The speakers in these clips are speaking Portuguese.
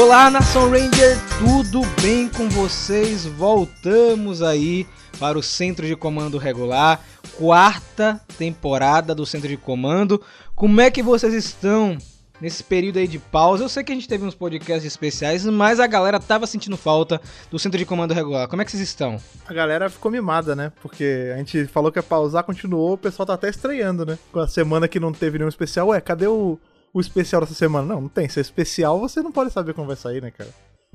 Olá, Nação Ranger, tudo bem com vocês? Voltamos aí para o Centro de Comando Regular, quarta temporada do Centro de Comando. Como é que vocês estão nesse período aí de pausa? Eu sei que a gente teve uns podcasts especiais, mas a galera tava sentindo falta do Centro de Comando Regular. Como é que vocês estão? A galera ficou mimada, né? Porque a gente falou que ia pausar, continuou, o pessoal tá até estranhando, né? Com a semana que não teve nenhum especial, ué, cadê o o especial dessa semana. Não, não tem. Se é especial, você não pode saber como vai sair, né, cara?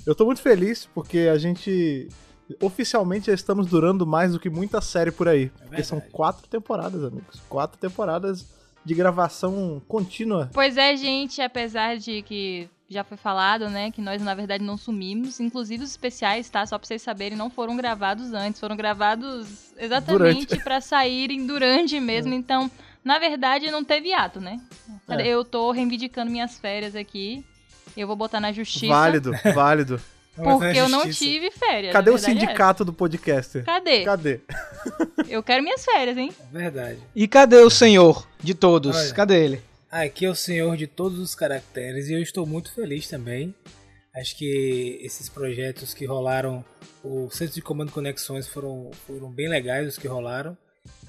Eu tô muito feliz porque a gente oficialmente já estamos durando mais do que muita série por aí. É porque são quatro temporadas, amigos. Quatro temporadas de gravação contínua. Pois é, gente, apesar de que já foi falado, né, que nós na verdade não sumimos, inclusive os especiais, tá? Só pra vocês saberem, não foram gravados antes, foram gravados exatamente para saírem durante mesmo, é. então na verdade, não teve ato, né? É. Eu tô reivindicando minhas férias aqui. Eu vou botar na justiça. Válido, válido. Porque eu não tive férias. Cadê o é sindicato é do podcaster? Cadê? Cadê? Eu quero minhas férias, hein? Verdade. E cadê o senhor de todos? Olha, cadê ele? Aqui é o senhor de todos os caracteres e eu estou muito feliz também. Acho que esses projetos que rolaram, o Centro de Comando Conexões foram, foram bem legais os que rolaram.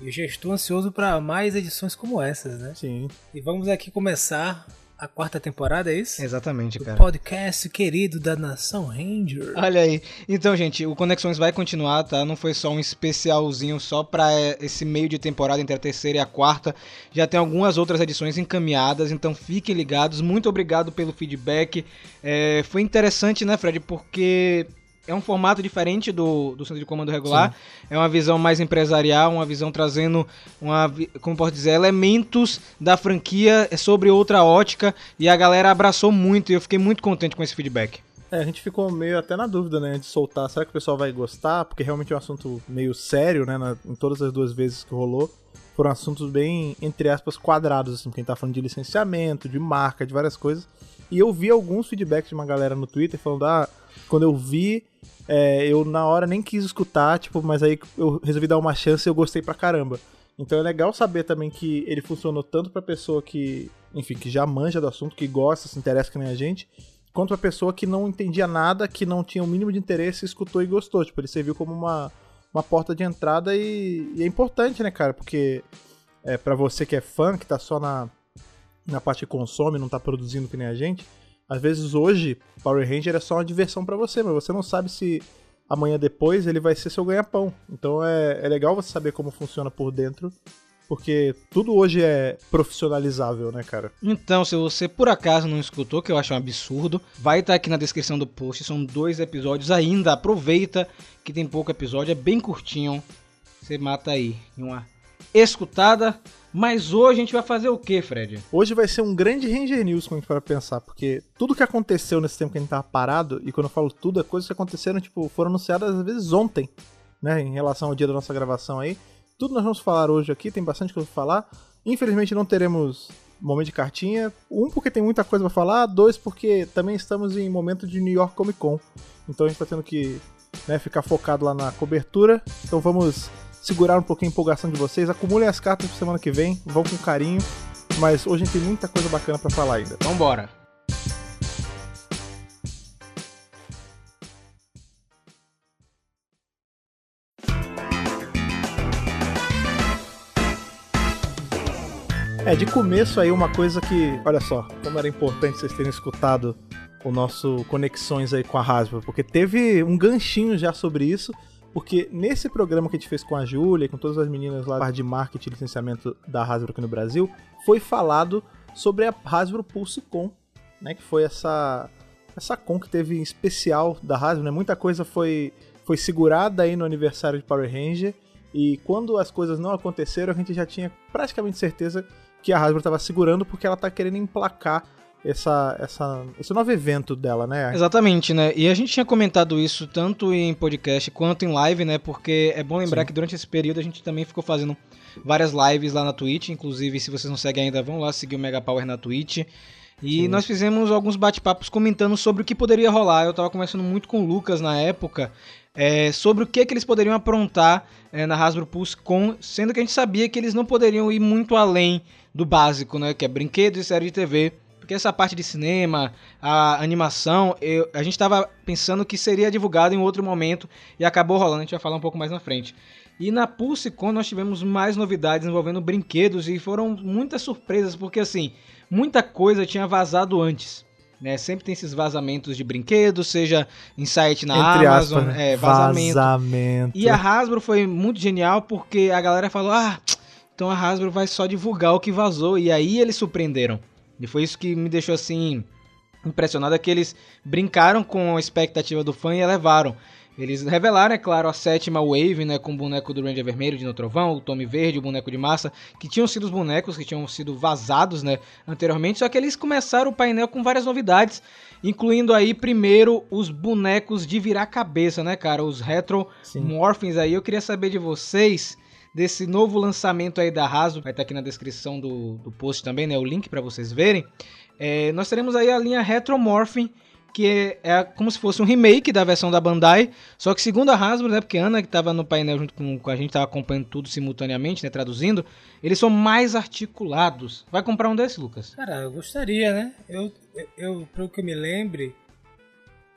Eu já estou ansioso para mais edições como essas, né? Sim. E vamos aqui começar a quarta temporada, é isso? Exatamente, cara. podcast querido da Nação Ranger. Olha aí. Então, gente, o Conexões vai continuar, tá? Não foi só um especialzinho só para esse meio de temporada entre a terceira e a quarta. Já tem algumas outras edições encaminhadas, então fiquem ligados. Muito obrigado pelo feedback. É, foi interessante, né, Fred? Porque é um formato diferente do, do centro de comando regular. Sim. É uma visão mais empresarial, uma visão trazendo, uma, como posso dizer, elementos da franquia sobre outra ótica. E a galera abraçou muito e eu fiquei muito contente com esse feedback. É, a gente ficou meio até na dúvida, né, de soltar. Será que o pessoal vai gostar? Porque realmente é um assunto meio sério, né, na, em todas as duas vezes que rolou. Foram assuntos bem, entre aspas, quadrados, assim, quem tá falando de licenciamento, de marca, de várias coisas. E eu vi alguns feedbacks de uma galera no Twitter falando, ah, quando eu vi é, eu na hora nem quis escutar, tipo, mas aí eu resolvi dar uma chance e eu gostei pra caramba. Então é legal saber também que ele funcionou tanto pra pessoa que, enfim, que já manja do assunto, que gosta, se interessa que nem a gente, quanto pra pessoa que não entendia nada, que não tinha o mínimo de interesse, escutou e gostou. Tipo, ele serviu como uma, uma porta de entrada e, e é importante, né, cara? Porque é, para você que é fã, que tá só na, na parte que consome, não tá produzindo que nem a gente, às vezes hoje, Power Ranger é só uma diversão para você, mas você não sabe se amanhã depois ele vai ser seu ganha-pão. Então é, é legal você saber como funciona por dentro porque tudo hoje é profissionalizável, né, cara? Então, se você por acaso não escutou, que eu acho um absurdo, vai estar tá aqui na descrição do post. São dois episódios ainda. Aproveita que tem pouco episódio, é bem curtinho. Você mata aí em uma escutada. Mas hoje a gente vai fazer o que, Fred? Hoje vai ser um grande Ranger News, como a gente para pensar, porque tudo que aconteceu nesse tempo que a gente tava parado, e quando eu falo tudo, é coisas que aconteceram, tipo, foram anunciadas às vezes ontem, né, em relação ao dia da nossa gravação aí. Tudo nós vamos falar hoje aqui, tem bastante coisa pra falar. Infelizmente não teremos momento de cartinha. Um, porque tem muita coisa para falar. Dois, porque também estamos em momento de New York Comic Con. Então a gente tá tendo que né, ficar focado lá na cobertura. Então vamos segurar um pouquinho a empolgação de vocês. Acumulem as cartas pra semana que vem, vão com carinho. Mas hoje a gente tem muita coisa bacana para falar ainda. Vambora! É, de começo aí uma coisa que, olha só, como era importante vocês terem escutado o nosso Conexões aí com a Hasbro, porque teve um ganchinho já sobre isso, porque nesse programa que a gente fez com a Júlia, com todas as meninas lá de marketing e licenciamento da Hasbro aqui no Brasil, foi falado sobre a Hasbro PulseCon, né, que foi essa essa con que teve em especial da Hasbro, né? Muita coisa foi foi segurada aí no aniversário de Power Ranger e quando as coisas não aconteceram, a gente já tinha praticamente certeza que a Hasbro estava segurando porque ela está querendo emplacar essa, essa, esse novo evento dela, né? Exatamente, né? E a gente tinha comentado isso tanto em podcast quanto em live, né? Porque é bom lembrar Sim. que durante esse período a gente também ficou fazendo várias lives lá na Twitch. Inclusive, se vocês não seguem ainda, vão lá seguir o Mega Power na Twitch. E Sim. nós fizemos alguns bate-papos comentando sobre o que poderia rolar. Eu tava conversando muito com o Lucas na época. É, sobre o que, que eles poderiam aprontar é, na Hasbro Pulse com, sendo que a gente sabia que eles não poderiam ir muito além do básico, né? Que é brinquedos e série de TV Porque essa parte de cinema, a animação, eu, a gente estava pensando que seria divulgado em outro momento e acabou rolando, a gente vai falar um pouco mais na frente. E na PulseCon nós tivemos mais novidades envolvendo brinquedos e foram muitas surpresas, porque assim, muita coisa tinha vazado antes. Né? Sempre tem esses vazamentos de brinquedos, seja em site na Entre Amazon, aspas, né? é, vazamento. vazamento. E a Hasbro foi muito genial porque a galera falou: ah, então a Hasbro vai só divulgar o que vazou. E aí eles surpreenderam. E foi isso que me deixou assim impressionado: é que eles brincaram com a expectativa do fã e elevaram. Eles revelaram, é claro, a sétima Wave, né, com o boneco do Ranger Vermelho de No Trovão, o Tommy Verde, o boneco de massa, que tinham sido os bonecos que tinham sido vazados, né, anteriormente, só que eles começaram o painel com várias novidades, incluindo aí primeiro os bonecos de virar cabeça, né, cara, os Retro Morphins aí. Eu queria saber de vocês desse novo lançamento aí da Hasbro, vai estar aqui na descrição do, do post também, né, o link para vocês verem. É, nós teremos aí a linha Retro Morphin que é, é, como se fosse um remake da versão da Bandai, só que segundo a Hasbro, né, porque a Ana que estava no painel junto com, com a gente, estava acompanhando tudo simultaneamente, né, traduzindo, eles são mais articulados. Vai comprar um desses, Lucas? Cara, eu gostaria, né? Eu, eu pelo que eu me lembre,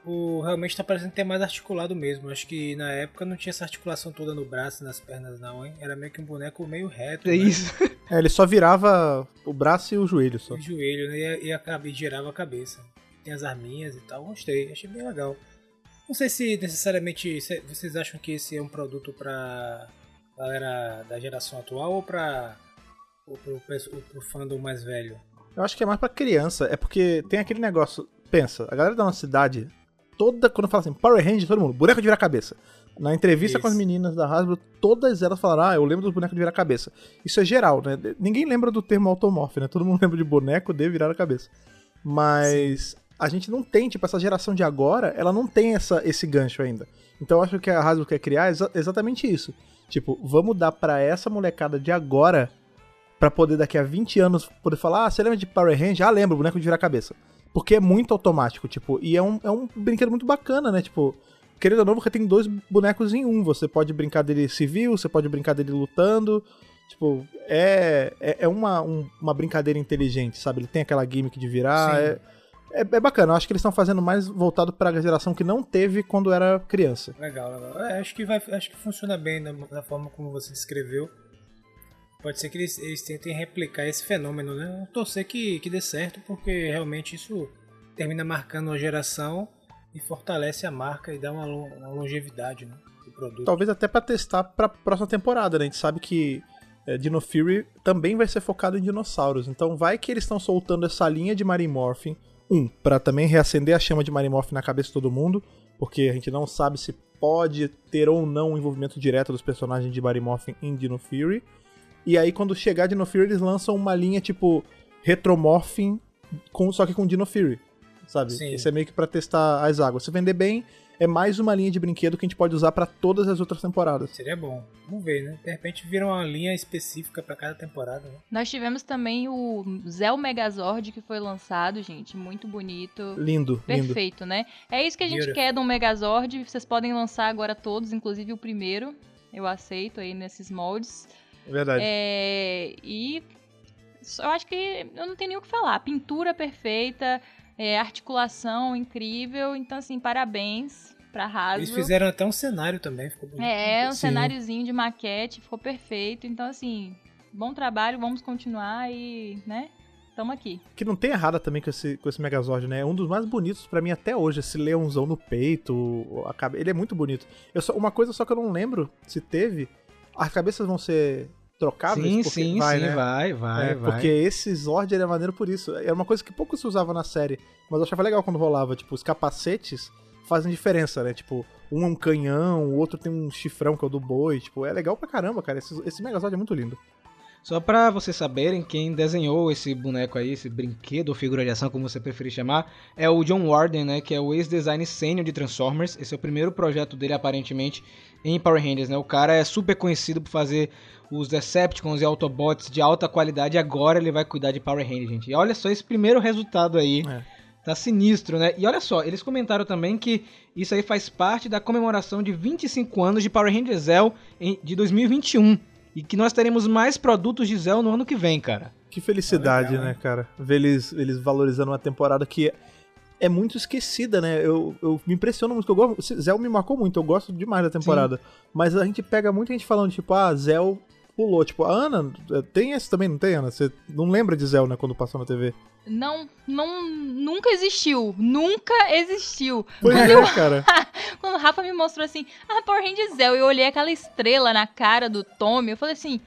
o realmente está parecendo ter mais articulado mesmo. Acho que na época não tinha essa articulação toda no braço e nas pernas, não, hein? Era meio que um boneco meio reto. É né? isso. é, ele só virava o braço e o joelho só. O joelho, né? E, e, e girava a cabeça tem as arminhas e tal. Gostei, achei bem legal. Não sei se necessariamente vocês acham que esse é um produto pra galera da geração atual ou pra ou pro, pro, pro fandom mais velho. Eu acho que é mais pra criança. É porque tem aquele negócio. Pensa, a galera da nossa cidade, toda. Quando fala assim, Power Rangers, todo mundo, boneco de virar cabeça. Na entrevista Isso. com as meninas da Hasbro, todas elas falaram: Ah, eu lembro dos bonecos de virar cabeça. Isso é geral, né? Ninguém lembra do termo automorph, né? Todo mundo lembra de boneco de virar a cabeça. Mas Sim a gente não tem, tipo, essa geração de agora, ela não tem essa, esse gancho ainda. Então eu acho que a Hasbro quer criar é exa exatamente isso. Tipo, vamos dar para essa molecada de agora, para poder daqui a 20 anos poder falar, ah, você lembra de Power Rangers? Ah, lembro, boneco de virar cabeça. Porque é muito automático, tipo, e é um, é um brinquedo muito bacana, né? Tipo, querendo ou não, você tem dois bonecos em um. Você pode brincar dele civil, você pode brincar dele lutando. Tipo, é, é, é uma, um, uma brincadeira inteligente, sabe? Ele tem aquela gimmick de virar. É, é, é bacana, eu acho que eles estão fazendo mais voltado para a geração que não teve quando era criança. Legal, legal. É, acho, que vai, acho que funciona bem da, da forma como você descreveu. Pode ser que eles, eles tentem replicar esse fenômeno, né? Torcer que, que dê certo, porque realmente isso termina marcando uma geração e fortalece a marca e dá uma, uma longevidade né, do produto. Talvez até para testar para próxima temporada, né? A gente sabe que é, Dino Fury também vai ser focado em dinossauros. Então vai que eles estão soltando essa linha de Mary Morphin um, para também reacender a chama de Marimoff na cabeça de todo mundo, porque a gente não sabe se pode ter ou não um envolvimento direto dos personagens de Marimoff em Dino Fury. E aí, quando chegar Dino Fury, eles lançam uma linha tipo Retromorphin, com, só que com Dino Fury. Sabe? Sim. Isso é meio que pra testar as águas. Se vender bem, é mais uma linha de brinquedo que a gente pode usar para todas as outras temporadas. Seria bom. Vamos ver, né? De repente vira uma linha específica para cada temporada. Né? Nós tivemos também o Zell Megazord que foi lançado, gente, muito bonito. Lindo, perfeito, lindo. né? É isso que a gente Beautiful. quer de um Megazord. Vocês podem lançar agora todos, inclusive o primeiro. Eu aceito aí nesses moldes. Verdade. É, e eu acho que eu não tenho nem o que falar. Pintura perfeita, é, articulação incrível. Então, assim, parabéns pra Hasbro. Eles fizeram até um cenário também, ficou bonito. É, um Sim. cenáriozinho de maquete, ficou perfeito. Então, assim, bom trabalho, vamos continuar e, né, tamo aqui. Que não tem errada também com esse, com esse Megazord, né? É um dos mais bonitos para mim até hoje, esse leãozão no peito, a cabe... ele é muito bonito. Eu só, uma coisa só que eu não lembro se teve, as cabeças vão ser trocáveis? Sim, sim, vai, sim, né? vai, vai, é, vai. Porque esse Zord era maneiro por isso. Era uma coisa que pouco se usava na série, mas eu achava legal quando rolava. Tipo, os capacetes fazem diferença, né? Tipo, um é um canhão, o outro tem um chifrão que é o do boi. Tipo, é legal pra caramba, cara. Esse, esse Megazord é muito lindo. Só para vocês saberem, quem desenhou esse boneco aí, esse brinquedo ou figura de ação, como você preferir chamar, é o John Warden, né, que é o ex-design sênior de Transformers. Esse é o primeiro projeto dele, aparentemente, em Power Rangers, né? O cara é super conhecido por fazer os Decepticons e Autobots de alta qualidade e agora ele vai cuidar de Power Rangers, gente. E olha só esse primeiro resultado aí. É. Tá sinistro, né? E olha só, eles comentaram também que isso aí faz parte da comemoração de 25 anos de Power Rangers Zell de 2021. E que nós teremos mais produtos de Zell no ano que vem, cara. Que felicidade, é legal, né, cara? Ver eles, eles valorizando uma temporada que é muito esquecida, né? Eu, eu me impressiono muito, eu gosto, Zell me marcou muito, eu gosto demais da temporada. Sim. Mas a gente pega muita gente falando, tipo, ah, Zell pulou. Tipo, a Ana, tem esse também, não tem, Ana? Você não lembra de Zell, né, quando passou na TV? Não, não, nunca existiu. Nunca existiu. Pois quando é, eu, cara. quando o Rafa me mostrou assim, ah, Power Rangers Zell, eu olhei aquela estrela na cara do Tommy, eu falei assim,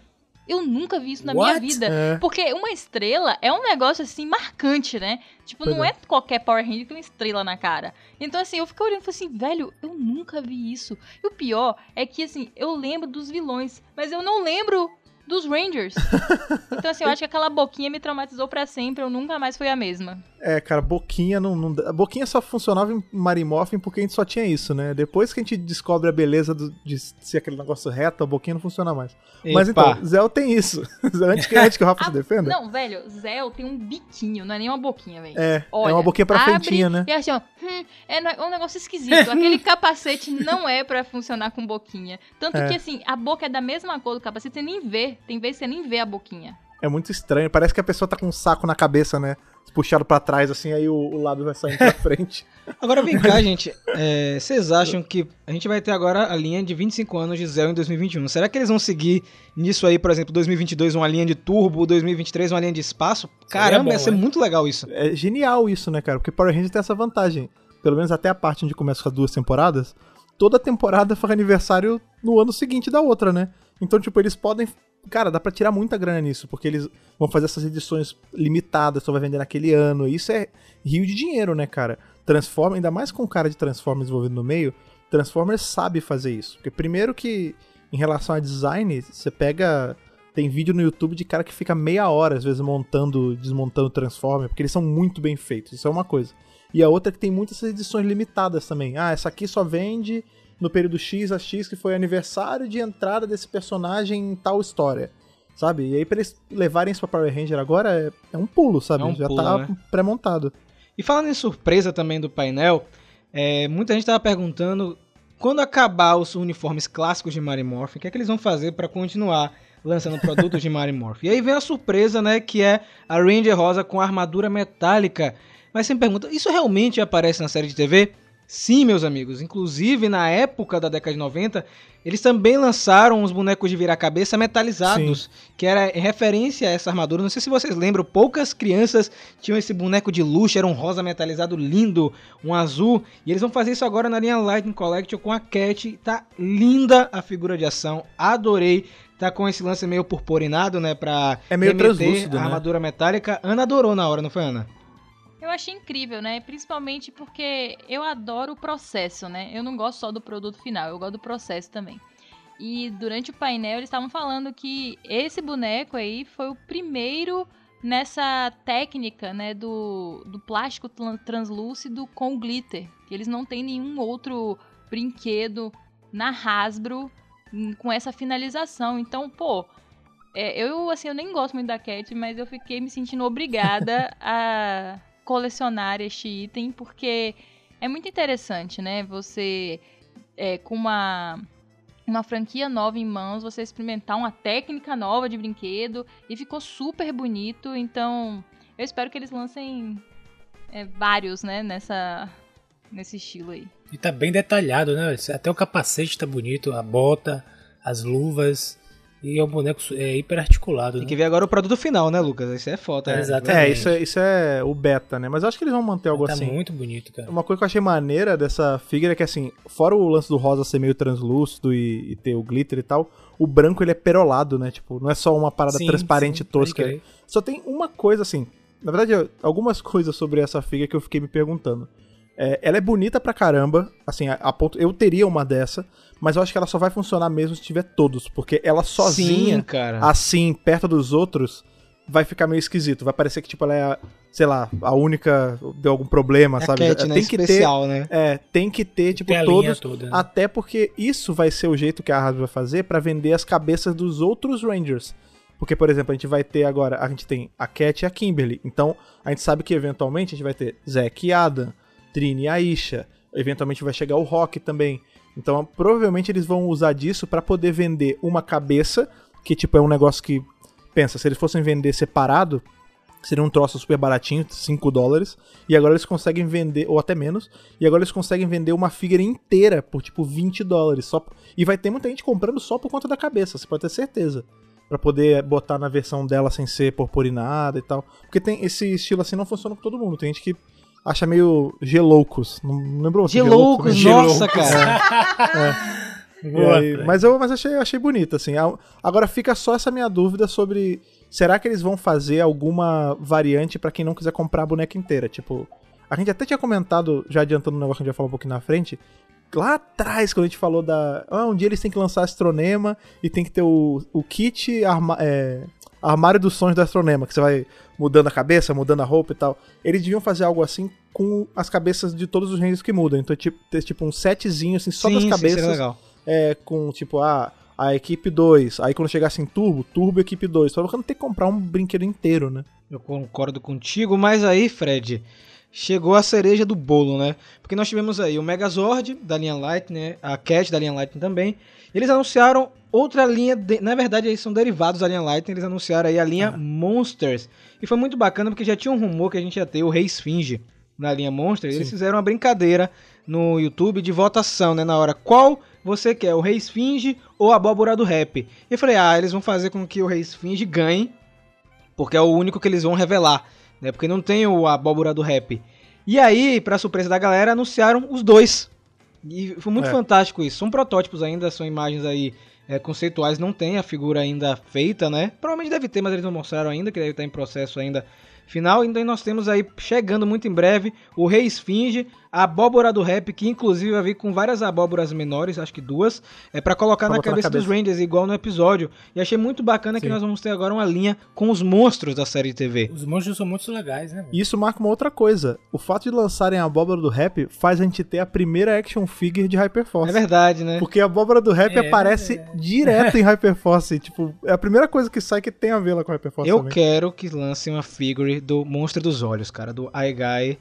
eu nunca vi isso na What? minha vida. É. Porque uma estrela é um negócio assim marcante, né? Tipo, pois não é. é. qualquer Power Ranger que tem uma estrela na cara. Então, assim, eu fiquei olhando e falei assim, velho, eu nunca vi isso. E o pior é que, assim, eu lembro dos vilões, mas eu não lembro dos Rangers. então, assim, eu acho que aquela boquinha me traumatizou para sempre, eu nunca mais fui a mesma. É, cara, boquinha não, não. A boquinha só funcionava em Marimorphin porque a gente só tinha isso, né? Depois que a gente descobre a beleza do, de ser aquele negócio reto, a boquinha não funciona mais. Epa. Mas então, Zell tem isso. antes, que, antes que o Rafa se defenda. Não, velho, Zell tem um biquinho, não é nem uma boquinha, velho. É, Olha, é uma boquinha pra frentinha, né? E assim, ó, hum, é um negócio esquisito. Aquele capacete não é para funcionar com boquinha. Tanto é. que, assim, a boca é da mesma cor do capacete, você nem vê. Tem vezes que você nem vê a boquinha. É muito estranho. Parece que a pessoa tá com um saco na cabeça, né? Puxado para trás, assim, aí o, o, lábio vai saindo pra frente. Agora vem cá, gente. É, vocês acham que a gente vai ter agora a linha de 25 anos de Zell em 2021? Será que eles vão seguir nisso aí, por exemplo, 2022 uma linha de turbo, 2023 uma linha de espaço? Caramba, bom, ia ser né? muito legal isso. É genial isso, né, cara? Porque Power Rangers tem essa vantagem. Pelo menos até a parte onde começa com as duas temporadas. Toda temporada faz aniversário no ano seguinte da outra, né? Então, tipo, eles podem Cara, dá pra tirar muita grana nisso, porque eles vão fazer essas edições limitadas, só vai vender naquele ano. Isso é rio de dinheiro, né, cara? Transforma, ainda mais com o cara de Transformers envolvido no meio, Transformers sabe fazer isso. Porque primeiro que, em relação a design, você pega. Tem vídeo no YouTube de cara que fica meia hora, às vezes, montando, desmontando Transformers, porque eles são muito bem feitos. Isso é uma coisa. E a outra é que tem muitas edições limitadas também. Ah, essa aqui só vende no período X a X, que foi aniversário de entrada desse personagem em tal história. Sabe? E aí, pra eles levarem isso pra Power Ranger agora, é, é um pulo, sabe? É um Já pulo, tá né? pré-montado. E falando em surpresa também do painel, é, muita gente tava perguntando quando acabar os uniformes clássicos de Mary Morphin, o que é que eles vão fazer para continuar lançando produtos de Mary Morphin? E aí vem a surpresa, né, que é a Ranger Rosa com armadura metálica. Mas você me pergunta, isso realmente aparece na série de TV? Sim, meus amigos. Inclusive, na época da década de 90, eles também lançaram os bonecos de virar cabeça metalizados, Sim. que era referência a essa armadura. Não sei se vocês lembram, poucas crianças tinham esse boneco de luxo, era um rosa metalizado lindo, um azul. E eles vão fazer isso agora na linha Lightning Collection com a Cat. Tá linda a figura de ação, adorei. Tá com esse lance meio purpurinado, né, pra é meio translúcido, a né? armadura metálica. Ana adorou na hora, não foi, Ana? Eu achei incrível, né? Principalmente porque eu adoro o processo, né? Eu não gosto só do produto final, eu gosto do processo também. E durante o painel eles estavam falando que esse boneco aí foi o primeiro nessa técnica, né, do, do plástico translúcido com glitter. Eles não têm nenhum outro brinquedo na Hasbro com essa finalização. Então, pô, é, eu assim, eu nem gosto muito da Cat, mas eu fiquei me sentindo obrigada a colecionar este item, porque é muito interessante, né? Você, é, com uma, uma franquia nova em mãos, você experimentar uma técnica nova de brinquedo e ficou super bonito. Então, eu espero que eles lancem é, vários, né, nessa, nesse estilo aí. E tá bem detalhado, né? Até o capacete tá bonito, a bota, as luvas. E é um boneco é, hiper articulado. Tem né? que ver agora o produto final, né, Lucas? Isso é foto, é, né? Exatamente. É, isso é, isso é o beta, né? Mas eu acho que eles vão manter algo tá assim. Tá muito bonito, cara. Uma coisa que eu achei maneira dessa figura é que, assim, fora o lance do rosa ser meio translúcido e, e ter o glitter e tal, o branco ele é perolado, né? Tipo, não é só uma parada sim, transparente sim, tosca. Só tem uma coisa, assim. Na verdade, algumas coisas sobre essa figura que eu fiquei me perguntando. É, ela é bonita pra caramba, assim, a, a, ponto, eu teria uma dessa, mas eu acho que ela só vai funcionar mesmo se tiver todos, porque ela sozinha, Sim, assim, perto dos outros, vai ficar meio esquisito. Vai parecer que, tipo, ela é, sei lá, a única, deu algum problema, é sabe? Cat, né? tem que Especial, ter, né? É, tem que ter, tipo, todos, toda, né? até porque isso vai ser o jeito que a Hasbro vai fazer para vender as cabeças dos outros Rangers. Porque, por exemplo, a gente vai ter agora, a gente tem a Cat e a Kimberly. Então, a gente sabe que eventualmente a gente vai ter Zack e Adam. Trini e Aisha. Eventualmente vai chegar o Rock também. Então, provavelmente eles vão usar disso para poder vender uma cabeça que tipo é um negócio que pensa, se eles fossem vender separado, seria um troço super baratinho, 5 dólares, e agora eles conseguem vender, ou até menos, e agora eles conseguem vender uma figure inteira por tipo 20 dólares. Só, e vai ter muita gente comprando só por conta da cabeça, você pode ter certeza. Pra poder botar na versão dela sem ser purpurinada e tal. Porque tem esse estilo assim não funciona com todo mundo. Tem gente que acha meio geloucos. Não, não lembrou você? Geloucos, nossa, cara. é. Boa, aí, mas eu mas achei, achei bonito, assim. Agora fica só essa minha dúvida sobre. Será que eles vão fazer alguma variante para quem não quiser comprar a boneca inteira? Tipo, a gente até tinha comentado, já adiantando um negócio que a gente vai falar um pouquinho na frente, lá atrás, quando a gente falou da. Ah, um dia eles têm que lançar Astronema e tem que ter o, o kit arma, é, armário dos sonhos do Astronema, que você vai mudando a cabeça, mudando a roupa e tal. Eles deviam fazer algo assim com as cabeças de todos os reinos que mudam. Então, tipo, ter tipo um setzinho assim, só sim, das cabeças. Sim, legal. É, com tipo, ah, a equipe 2. Aí quando chegasse em Turbo, Turbo equipe 2. Só não ter que comprar um brinquedo inteiro, né? Eu concordo contigo, mas aí, Fred, chegou a cereja do bolo, né? Porque nós tivemos aí o Megazord da linha Light, né? A Cat da linha Light também. Eles anunciaram outra linha, de... na verdade eles são derivados da linha Light, eles anunciaram aí a linha Monsters. E foi muito bacana porque já tinha um rumor que a gente ia ter o Rei Esfinge na linha Monsters. Eles fizeram uma brincadeira no YouTube de votação, né? Na hora, qual você quer, o Rei Esfinge ou a Abóbora do Rap? E eu falei, ah, eles vão fazer com que o Rei Esfinge ganhe, porque é o único que eles vão revelar né? Porque não tem o abóbora do rap. E aí, para surpresa da galera, anunciaram os dois. E foi muito é. fantástico isso. São protótipos ainda, são imagens aí é, conceituais, não tem a figura ainda feita, né? Provavelmente deve ter, mas eles não mostraram ainda, que deve estar em processo ainda final. Então nós temos aí, chegando muito em breve, o Rei Esfinge, a abóbora do rap, que inclusive vai vir com várias abóboras menores, acho que duas, é para colocar, na cabeça, na cabeça, dos Rangers, igual no episódio. E achei muito bacana Sim. que nós vamos ter agora uma linha com os monstros da série de TV. Os monstros são muito legais, né? E isso marca uma outra coisa. O fato de lançarem a abóbora do rap faz a gente ter a primeira action figure de Hyperforce. É verdade, né? Porque a abóbora do rap é, aparece é. direto em Hyperforce. tipo, é a primeira coisa que sai que tem a ver lá com Hyperforce. Eu também. quero que lancem uma figure do Monstro dos Olhos, cara, do Aigai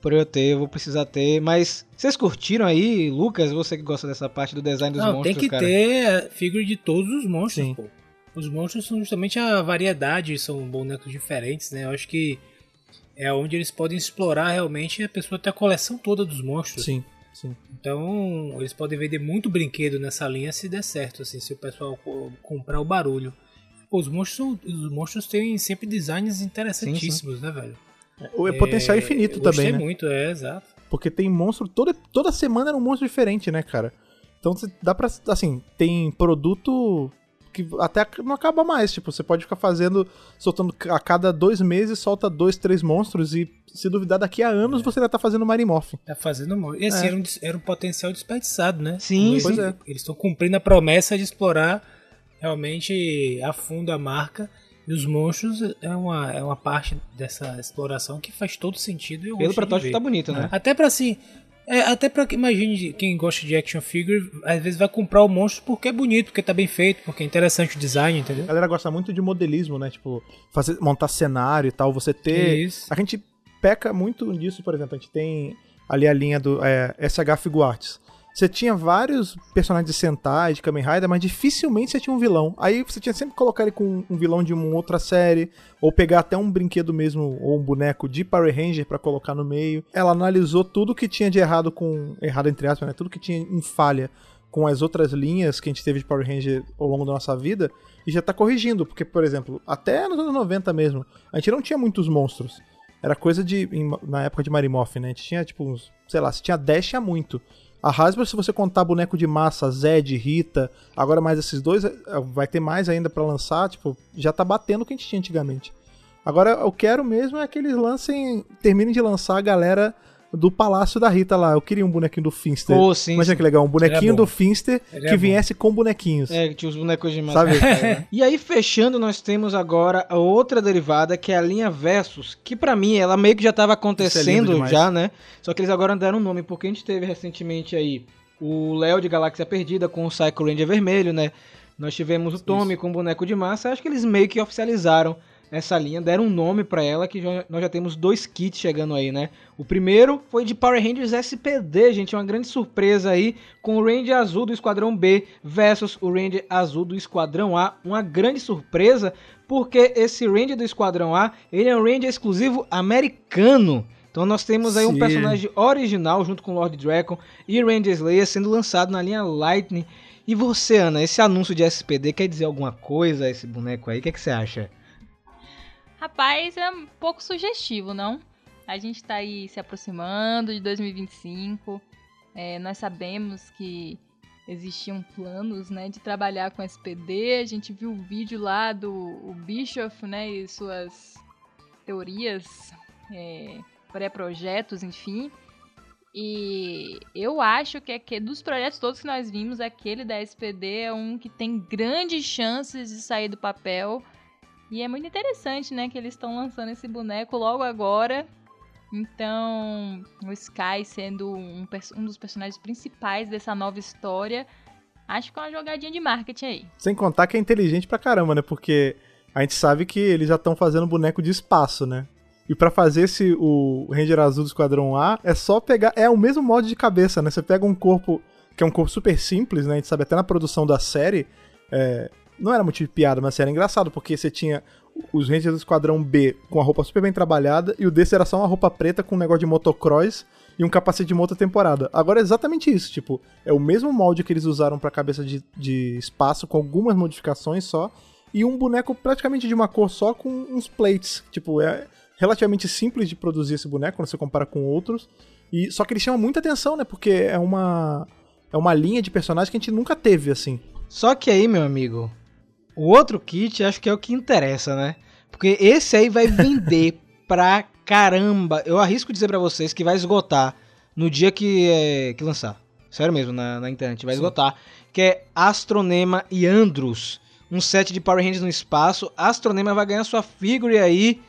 por eu ter, eu vou precisar ter. Mas vocês curtiram aí, Lucas? Você que gosta dessa parte do design dos Não, monstros, tem que cara. ter figure de todos os monstros, Sim. pô. Os monstros são justamente a variedade, são bonecos diferentes, né? Eu acho que é onde eles podem explorar realmente a pessoa ter a coleção toda dos monstros. Sim, sim. Então, eles podem vender muito brinquedo nessa linha se der certo, assim, se o pessoal comprar o barulho. Pô, os monstros, os monstros têm sempre designs interessantíssimos, sim, sim. né, velho? O é, potencial infinito também, né? muito, é, exato. Porque tem monstro, toda, toda semana era um monstro diferente, né, cara? Então dá pra, assim, tem produto que até não acaba mais, tipo, você pode ficar fazendo, soltando a cada dois meses, solta dois, três monstros e se duvidar daqui a anos é. você já tá fazendo Marimorph. Tá fazendo E assim, é. era, um, era um potencial desperdiçado, né? Sim, pois é. Eles estão cumprindo a promessa de explorar realmente a fundo a marca e os monstros é uma, é uma parte dessa exploração que faz todo sentido. Eu Pelo protótipo tá bonito, né? Até pra assim. É, até pra que imagine quem gosta de action figure, às vezes vai comprar o monstro porque é bonito, porque tá bem feito, porque é interessante o design, entendeu? A galera gosta muito de modelismo, né? Tipo, fazer, montar cenário e tal, você ter. Isso. A gente peca muito disso, por exemplo, a gente tem ali a linha do é, SH Figuarts você tinha vários personagens de Sentai, de Kamen Rider, mas dificilmente você tinha um vilão. Aí você tinha sempre que colocar ele com um vilão de uma outra série, ou pegar até um brinquedo mesmo, ou um boneco de Power Ranger para colocar no meio. Ela analisou tudo que tinha de errado com. Errado entre aspas, né? Tudo que tinha em falha com as outras linhas que a gente teve de Power Ranger ao longo da nossa vida e já tá corrigindo, porque, por exemplo, até nos anos 90 mesmo, a gente não tinha muitos monstros. Era coisa de. na época de Marimoff, né? A gente tinha, tipo, uns. Sei lá, se tinha 10, tinha muito. A Hasbro, se você contar boneco de massa, Zed, Rita, agora mais esses dois, é, vai ter mais ainda para lançar, tipo, já tá batendo o que a gente tinha antigamente. Agora, eu quero mesmo é que eles lancem, terminem de lançar a galera do Palácio da Rita lá. Eu queria um bonequinho do Finster. Oh, sim, Imagina sim. que legal, um bonequinho do Finster Ele que é viesse com bonequinhos. É, que tinha os bonecos de massa. Sabe? É. e aí, fechando, nós temos agora a outra derivada, que é a linha Versus, que para mim, ela meio que já tava é acontecendo é já, né? Só que eles agora deram um nome, porque a gente teve recentemente aí o Léo de Galáxia Perdida com o Psycho Ranger vermelho, né? Nós tivemos o Tommy Isso. com boneco de massa. Acho que eles meio que oficializaram essa linha, deram um nome para ela que já, nós já temos dois kits chegando aí, né? O primeiro foi de Power Rangers SPD, gente, uma grande surpresa aí com o Ranger Azul do Esquadrão B versus o Ranger Azul do Esquadrão A, uma grande surpresa porque esse Ranger do Esquadrão A, ele é um Ranger exclusivo americano. Então nós temos aí Sim. um personagem original junto com Lord Dragon e Ranger Slayer sendo lançado na linha Lightning. E você, Ana, esse anúncio de SPD quer dizer alguma coisa esse boneco aí? O que, é que você acha? Rapaz, é um pouco sugestivo, não? A gente tá aí se aproximando de 2025. É, nós sabemos que existiam planos, né, de trabalhar com SPD. A gente viu o vídeo lá do o Bischoff, né, e suas teorias, é, pré-projetos, enfim. E eu acho que, é que dos projetos todos que nós vimos, aquele da SPD é um que tem grandes chances de sair do papel e é muito interessante, né, que eles estão lançando esse boneco logo agora. Então, o Sky sendo um, um dos personagens principais dessa nova história, acho que é uma jogadinha de marketing aí. Sem contar que é inteligente pra caramba, né? Porque a gente sabe que eles já estão fazendo boneco de espaço, né? E para fazer esse o Ranger Azul do Esquadrão A, é só pegar. É o mesmo molde de cabeça, né? Você pega um corpo que é um corpo super simples, né? A gente sabe até na produção da série. É, não era motivo de piada, mas era engraçado, porque você tinha os Rangers do Esquadrão B com a roupa super bem trabalhada, e o desse era só uma roupa preta com um negócio de motocross e um capacete de moto temporada. Agora é exatamente isso, tipo, é o mesmo molde que eles usaram pra cabeça de, de espaço, com algumas modificações só, e um boneco praticamente de uma cor só com uns plates. Tipo, é relativamente simples de produzir esse boneco quando você compara com outros. E só que ele chama muita atenção, né? Porque é uma é uma linha de personagem que a gente nunca teve assim. Só que aí, meu amigo, o outro kit acho que é o que interessa, né? Porque esse aí vai vender pra caramba. Eu arrisco dizer para vocês que vai esgotar no dia que, é, que lançar. Sério mesmo, na, na internet. Vai Sim. esgotar. Que é Astronema e Andros. Um set de Power Rangers no espaço. Astronema vai ganhar sua figure aí.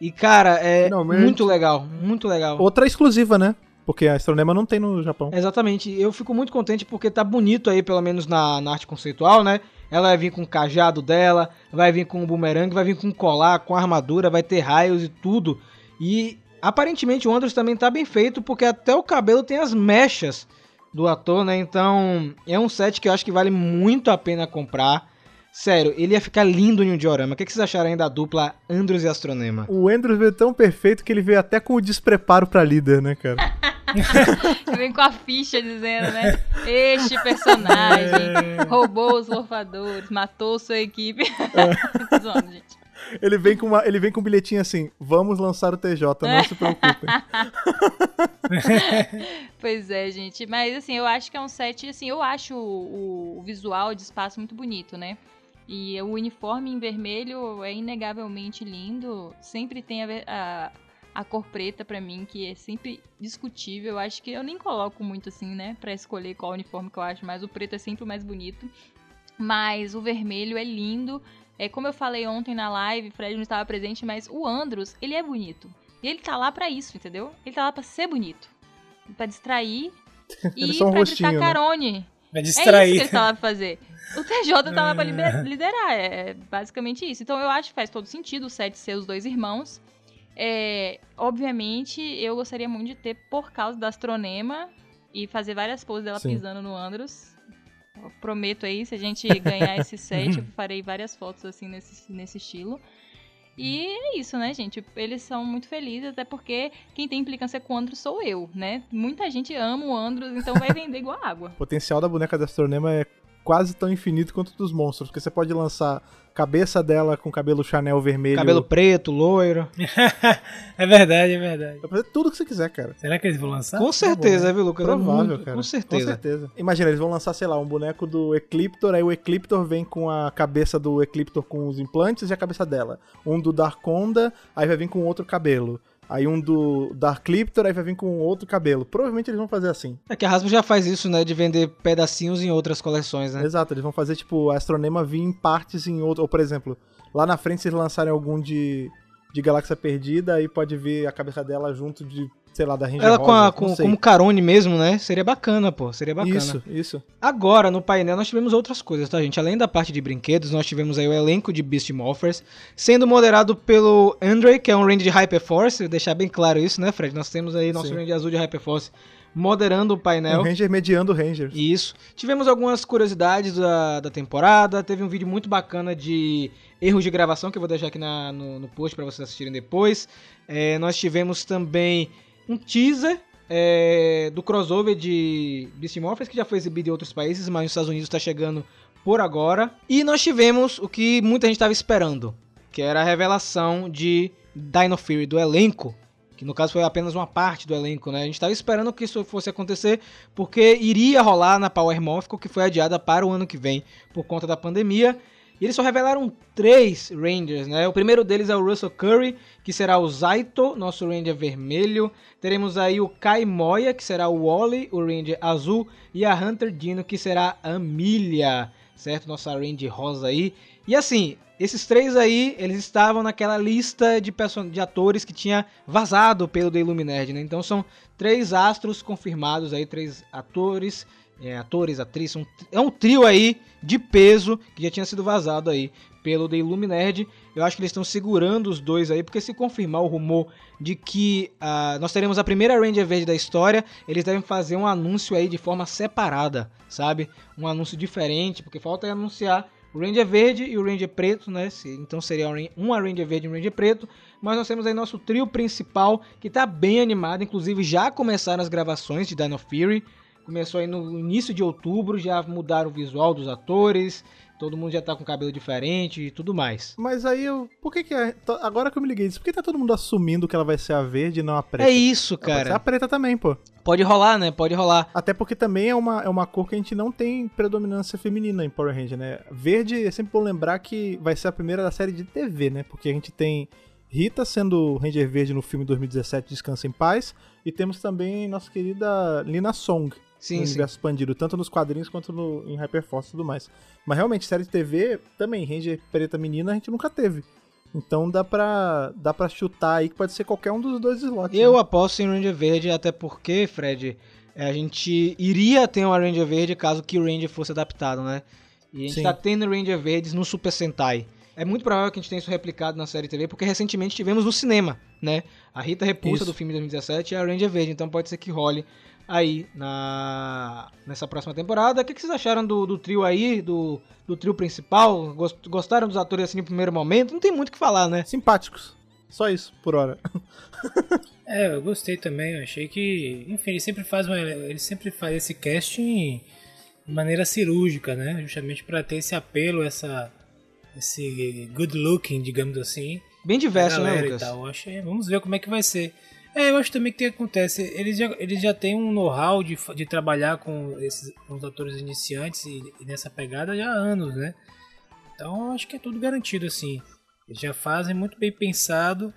E, cara, é Finalmente. muito legal. Muito legal. Outra exclusiva, né? Porque a Astronema não tem no Japão. Exatamente. Eu fico muito contente porque tá bonito aí, pelo menos na, na arte conceitual, né? Ela vai vir com o cajado dela, vai vir com o bumerangue, vai vir com colar, com armadura, vai ter raios e tudo. E aparentemente o Andros também tá bem feito, porque até o cabelo tem as mechas do ator, né? Então é um set que eu acho que vale muito a pena comprar. Sério, ele ia ficar lindo em um diorama. O que, vocês acharam aí da dupla Andros e Astronema? O Andros veio tão perfeito que ele veio até com o despreparo pra líder, né, cara? Vem com a ficha dizendo, né? Este personagem é... roubou os morfadores, matou sua equipe. É. Zoando, gente. Ele vem, com uma, ele vem com um bilhetinho assim: vamos lançar o TJ, não se preocupem. pois é, gente. Mas assim, eu acho que é um set, assim, eu acho o, o visual de espaço muito bonito, né? E o uniforme em vermelho é inegavelmente lindo. Sempre tem a, a, a cor preta para mim, que é sempre discutível. Eu acho que eu nem coloco muito assim, né, para escolher qual uniforme que eu acho, mas o preto é sempre o mais bonito. Mas o vermelho é lindo. É como eu falei ontem na live, Fred não estava presente, mas o Andros, ele é bonito. E ele tá lá para isso, entendeu? Ele tá lá para ser bonito, para distrair e para gritar né? carone. Vai distrair. É isso que ele tá lá pra fazer. O TJ tá lá pra é. liderar, é basicamente isso. Então eu acho que faz todo sentido o set ser os dois irmãos. É, obviamente, eu gostaria muito de ter por causa da Astronema e fazer várias poses dela Sim. pisando no Andros. Eu prometo aí, se a gente ganhar esse set, eu farei várias fotos assim nesse, nesse estilo. E é isso, né, gente? Eles são muito felizes, até porque quem tem implicância com o Andros sou eu, né? Muita gente ama o Andros, então vai vender igual água. O potencial da boneca da Astronema é quase tão infinito quanto dos monstros, porque você pode lançar cabeça dela com cabelo Chanel vermelho. Cabelo preto, loiro. é verdade, é verdade. Pra fazer tudo que você quiser, cara. Será que eles vão lançar? Com certeza, é viu, Lucas? Provável, é muito, cara. Com certeza. Com certeza. Imagina, eles vão lançar, sei lá, um boneco do Ecliptor, aí o Ecliptor vem com a cabeça do Ecliptor com os implantes e a cabeça dela. Um do Darkonda, aí vai vir com outro cabelo. Aí um do Dark Cliptor, aí vai vir com outro cabelo. Provavelmente eles vão fazer assim. É que a Hasbro já faz isso, né? De vender pedacinhos em outras coleções, né? Exato, eles vão fazer, tipo, a Astronema vir em partes em outro. Ou, por exemplo, lá na frente, se eles lançarem algum de. de Galáxia Perdida, aí pode ver a cabeça dela junto de, sei lá, da Ranger Ela Rosa, com a, com, como Carone mesmo, né? Seria bacana, pô. Seria bacana. Isso, isso. Agora, no painel, nós tivemos outras coisas, tá, gente? Além da parte de brinquedos, nós tivemos aí o elenco de Beast Morphers, sendo moderado pelo Andre, que é um range de Hyperforce. Deixar bem claro isso, né, Fred? Nós temos aí nosso Sim. range azul de Hyperforce moderando o painel. Um Ranger mediando o Ranger. Isso. Tivemos algumas curiosidades da, da temporada. Teve um vídeo muito bacana de erros de gravação que eu vou deixar aqui na- no, no post para vocês assistirem depois. É, nós tivemos também um teaser é, do crossover de Beast Morphers que já foi exibido em outros países, mas nos Estados Unidos está chegando por agora. E nós tivemos o que muita gente estava esperando, que era a revelação de Dino Fury do elenco que no caso foi apenas uma parte do elenco, né? A gente estava esperando que isso fosse acontecer porque iria rolar na Power Morphical, que foi adiada para o ano que vem por conta da pandemia. E eles só revelaram três Rangers, né? O primeiro deles é o Russell Curry, que será o Zaito, nosso Ranger vermelho. Teremos aí o Kai Moya, que será o Wally, o Ranger azul. E a Hunter Dino, que será a Amelia, certo? Nossa Ranger rosa aí. E assim, esses três aí, eles estavam naquela lista de, de atores que tinha vazado pelo The Illuminerd, né? Então são três astros confirmados aí, três atores, é, atores, atrizes, um, é um trio aí de peso que já tinha sido vazado aí pelo The Illuminerd. Eu acho que eles estão segurando os dois aí, porque se confirmar o rumor de que ah, nós teremos a primeira Ranger verde da história, eles devem fazer um anúncio aí de forma separada, sabe? Um anúncio diferente, porque falta anunciar o Ranger verde e o Ranger preto, né? Então seria um uma Ranger verde e um Ranger preto. Mas nós temos aí nosso trio principal, que tá bem animado. Inclusive já começaram as gravações de Dino Fury. Começou aí no início de outubro, já mudaram o visual dos atores. Todo mundo já tá com cabelo diferente e tudo mais. Mas aí eu. Por que que. é- Agora que eu me liguei disso, por que tá todo mundo assumindo que ela vai ser a verde e não a preta? É isso, Ela Pode ser a cara. preta também, pô. Pode rolar, né? Pode rolar. Até porque também é uma, é uma cor que a gente não tem predominância feminina em Power Ranger, né? Verde é sempre bom lembrar que vai ser a primeira da série de TV, né? Porque a gente tem Rita sendo Ranger Verde no filme 2017 Descansa em Paz. E temos também nossa querida Lina Song Sim, no sim. universo expandido, tanto nos quadrinhos quanto no, em Hyperforce e tudo mais. Mas realmente, série de TV, também, Ranger Preta Menina, a gente nunca teve. Então dá pra, dá pra chutar aí que pode ser qualquer um dos dois slots. Eu né? aposto em Ranger Verde, até porque, Fred, é, a gente iria ter uma Ranger Verde caso que o Ranger fosse adaptado, né? E a gente Sim. tá tendo Ranger Verdes no Super Sentai. É muito provável que a gente tenha isso replicado na série TV, porque recentemente tivemos no cinema, né? A Rita Repulsa Isso. do filme de 2017 e a Ranger Verde, então pode ser que role aí na nessa próxima temporada. O que, que vocês acharam do, do trio aí, do, do trio principal? Gost- Gostaram dos atores assim no primeiro momento? Não tem muito o que falar, né? Simpáticos. Só isso, por hora. É, eu gostei também. Eu achei que, enfim, ele sempre faz uma, ele sempre faz esse casting de maneira cirúrgica, né? Justamente para ter esse apelo, essa esse good looking, digamos assim, Bem diverso, né, Lucas? tal. Eu achei, vamos ver como é que vai ser. É, eu acho também que tem que acontece. Eles já, eles já têm um know-how de, de trabalhar com esses com os atores iniciantes e, e nessa pegada já há anos, né? Então acho que é tudo garantido assim. Eles já fazem muito bem pensado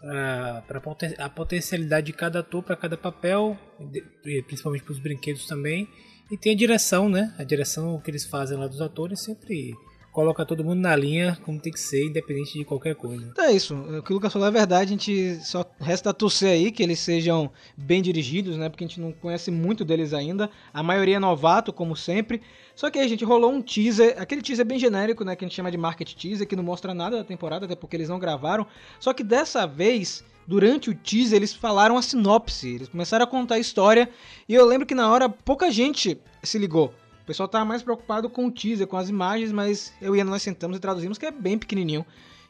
para a potencialidade de cada ator para cada papel, de- principalmente para os brinquedos também. E tem a direção, né? A direção que eles fazem lá dos atores sempre coloca todo mundo na linha como tem que ser, independente de qualquer coisa. Então é isso. O que o Lucas falou é verdade. A gente só resta torcer aí que eles sejam bem dirigidos, né? Porque a gente não conhece muito deles ainda. A maioria é novato, como sempre. Só que aí, gente, rolou um teaser. Aquele teaser bem genérico, né? Que a gente chama de market teaser, que não mostra nada da temporada, até porque eles não gravaram. Só que dessa vez, durante o teaser, eles falaram a sinopse. Eles começaram a contar a história. E eu lembro que na hora pouca gente se ligou. Pessoal tava mais preocupado com o teaser, com as imagens, mas eu e Ana nós sentamos e traduzimos, que é bem pequenininho.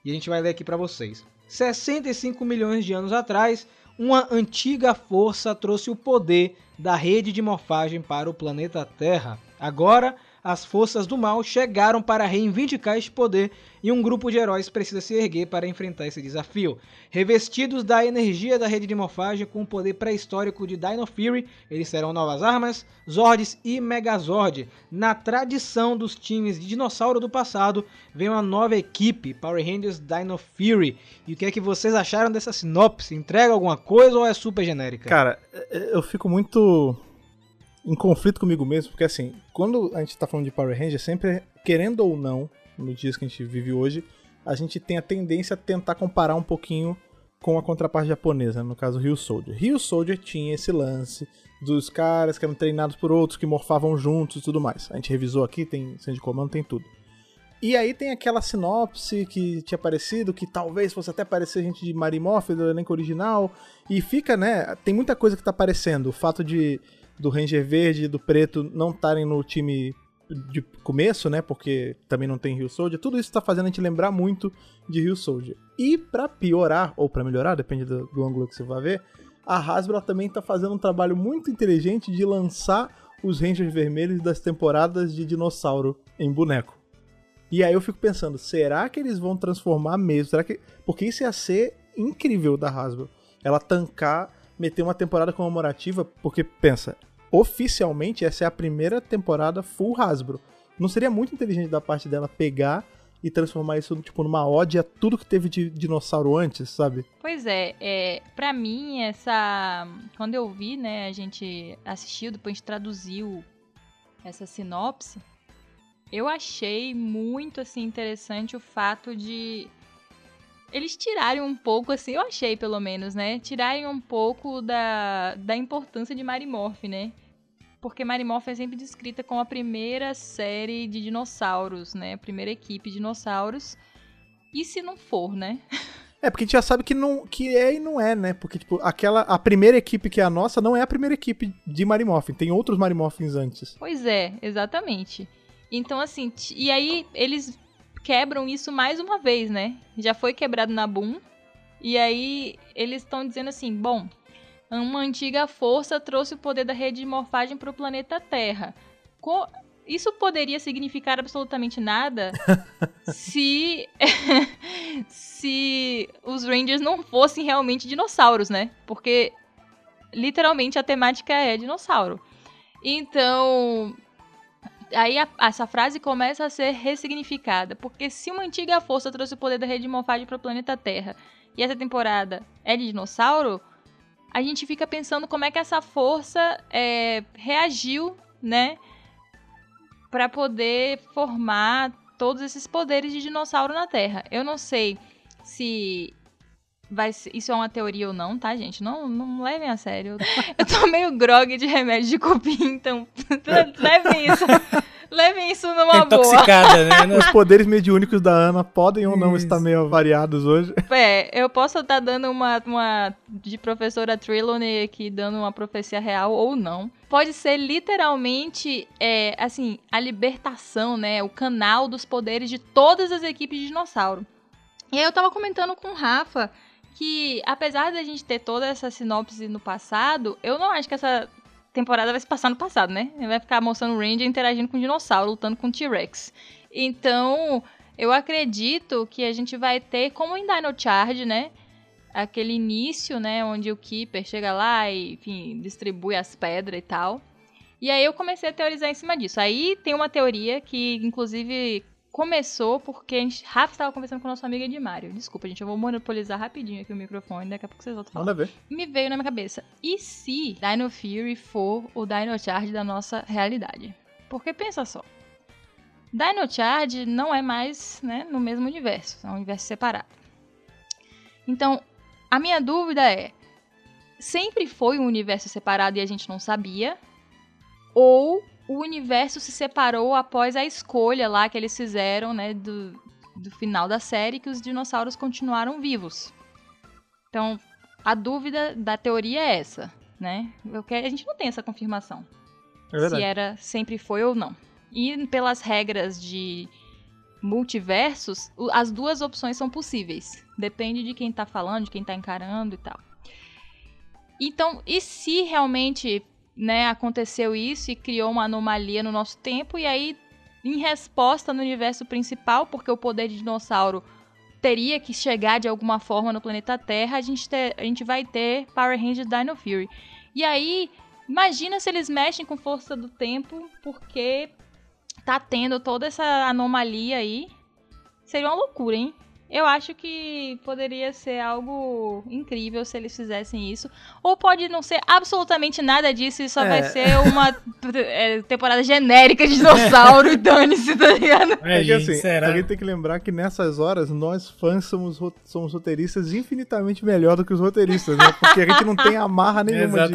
E a gente vai ler aqui para vocês. 65 milhões de anos atrás, uma antiga força trouxe o poder da rede de morfagem para o planeta Terra. Agora, as forças do mal chegaram para reivindicar este poder e um grupo de heróis precisa se erguer para enfrentar esse desafio. Revestidos da energia da rede de morfagem com o poder pré-histórico de Dino Fury, eles serão novas armas, Zords e Megazord. Na tradição dos times de dinossauro do passado, vem uma nova equipe, Power Rangers Dino Fury. E o que é que vocês acharam dessa sinopse? Entrega alguma coisa ou é super genérica? Cara, é- eu fico muito em conflito comigo mesmo, porque assim, quando a gente tá falando de Power Ranger, sempre, querendo ou não, nos dias que a gente vive hoje, a gente tem a tendência a tentar comparar um pouquinho com a contraparte japonesa, no caso Rio Soldier. Rio Soldier tinha esse lance dos caras que eram treinados por outros, que morfavam juntos e tudo mais. A gente revisou aqui, tem centro de comando, tem tudo. E aí tem aquela sinopse que tinha aparecido, que talvez fosse até parecer gente de Marimorph do elenco original. E fica, né? Tem muita coisa que tá aparecendo. O fato de do Ranger Verde e do Preto não estarem no time de começo, né? Porque também não tem Rio Soldier. Tudo isso tá fazendo a gente lembrar muito de Rio Soldier. E para piorar, ou para melhorar, depende do, do, ângulo que você vai ver, a Hasbro também tá fazendo um trabalho muito inteligente de lançar os Rangers vermelhos das temporadas de dinossauro em boneco. E aí eu fico pensando, será que eles vão transformar mesmo? Será que. Porque isso ia ser incrível da Hasbro. Ela tancar, meter uma temporada comemorativa, porque pensa, oficialmente essa é a primeira temporada full Hasbro. Não seria muito inteligente da parte dela pegar e transformar isso tipo numa ode a tudo que teve de dinossauro antes, sabe? Pois é, é para mim essa quando eu vi, né, a gente assistiu, depois a gente traduziu essa sinopse, eu achei muito assim interessante o fato de eles tirarem um pouco, assim, eu achei pelo menos, né? Tirarem um pouco da, da importância de Marimorph, né? Porque Marimorph é sempre descrita como a primeira série de dinossauros, né? A primeira equipe de dinossauros. E se não for, né? É, porque a gente já sabe que, não, que é e não é, né? Porque, tipo, aquela. A primeira equipe que é a nossa não é a primeira equipe de Marimorphin. Tem outros Marimorphins antes. Pois é, exatamente. Então, assim, e aí eles quebram isso mais uma vez, né? Já foi quebrado na Boom. E aí eles estão dizendo assim: bom, uma antiga força trouxe o poder da rede de morfagem para o planeta Terra. Co isso poderia significar absolutamente nada se se os Rangers não fossem realmente dinossauros, né? Porque literalmente a temática é dinossauro. Então, aí a, essa frase começa a ser ressignificada, porque se uma antiga força trouxe o poder da rede de morfagem para o planeta Terra, e essa temporada é de dinossauro, a gente fica pensando como é que essa força é, reagiu, né, para poder formar todos esses poderes de dinossauro na Terra. Eu não sei se vai ser, isso é uma teoria ou não, tá, gente? Não, não levem a sério. Eu tô meio grog de remédio de cupim, então levem isso. Levem isso numa Intoxicada, boa. né? Os poderes mediúnicos da Ana podem ou não isso. estar meio variados hoje. É, eu posso estar dando uma, uma de professora Trelawney aqui, dando uma profecia real ou não. Pode ser literalmente, é, assim, a libertação, né? O canal dos poderes de todas as equipes de dinossauro. E aí eu tava comentando com o Rafa que, apesar da gente ter toda essa sinopse no passado, eu não acho que essa temporada vai se passar no passado, né? Vai ficar mostrando o Ranger interagindo com o dinossauro, lutando com o T-Rex. Então, eu acredito que a gente vai ter, como em Dino Charge, né? Aquele início, né? Onde o Keeper chega lá e, enfim, distribui as pedras e tal. E aí eu comecei a teorizar em cima disso. Aí tem uma teoria que, inclusive, começou porque a gente, Rafa estava conversando com a nossa amiga de Mario. Desculpa, gente, eu vou monopolizar rapidinho aqui o microfone, daqui a pouco vocês voltam falar. Manda ver. Me veio na minha cabeça, e se Dino Fury for o Dino Charge da nossa realidade? Porque pensa só, Dino Charge não é mais né, no mesmo universo, é um universo separado. Então, a minha dúvida é, sempre foi um universo separado e a gente não sabia? Ou o universo se separou após a escolha lá que eles fizeram, né, do, do final da série, que os dinossauros continuaram vivos. Então, a dúvida da teoria é essa, né? A gente não tem essa confirmação. É se era, sempre foi ou não. E pelas regras de multiversos, as duas opções são possíveis. Depende de quem tá falando, de quem tá encarando e tal. Então, e se realmente né, aconteceu isso e criou uma anomalia no nosso tempo, e aí, em resposta no universo principal, porque o poder de dinossauro teria que chegar de alguma forma no planeta Terra, a gente, ter, a gente vai ter Power Rangers Dino Fury. E aí, imagina se eles mexem com força do tempo, porque tá tendo toda essa anomalia aí. Seria uma loucura, hein? Eu acho que poderia ser algo incrível se eles fizessem isso. Ou pode não ser absolutamente nada disso e só é. vai ser uma é, temporada genérica de dinossauro e dane-se, tá ligado? É, que assim, será? a gente tem que lembrar que nessas horas nós fãs somos, somos roteiristas infinitamente melhor do que os roteiristas, né? Porque a gente não tem amarra nenhuma de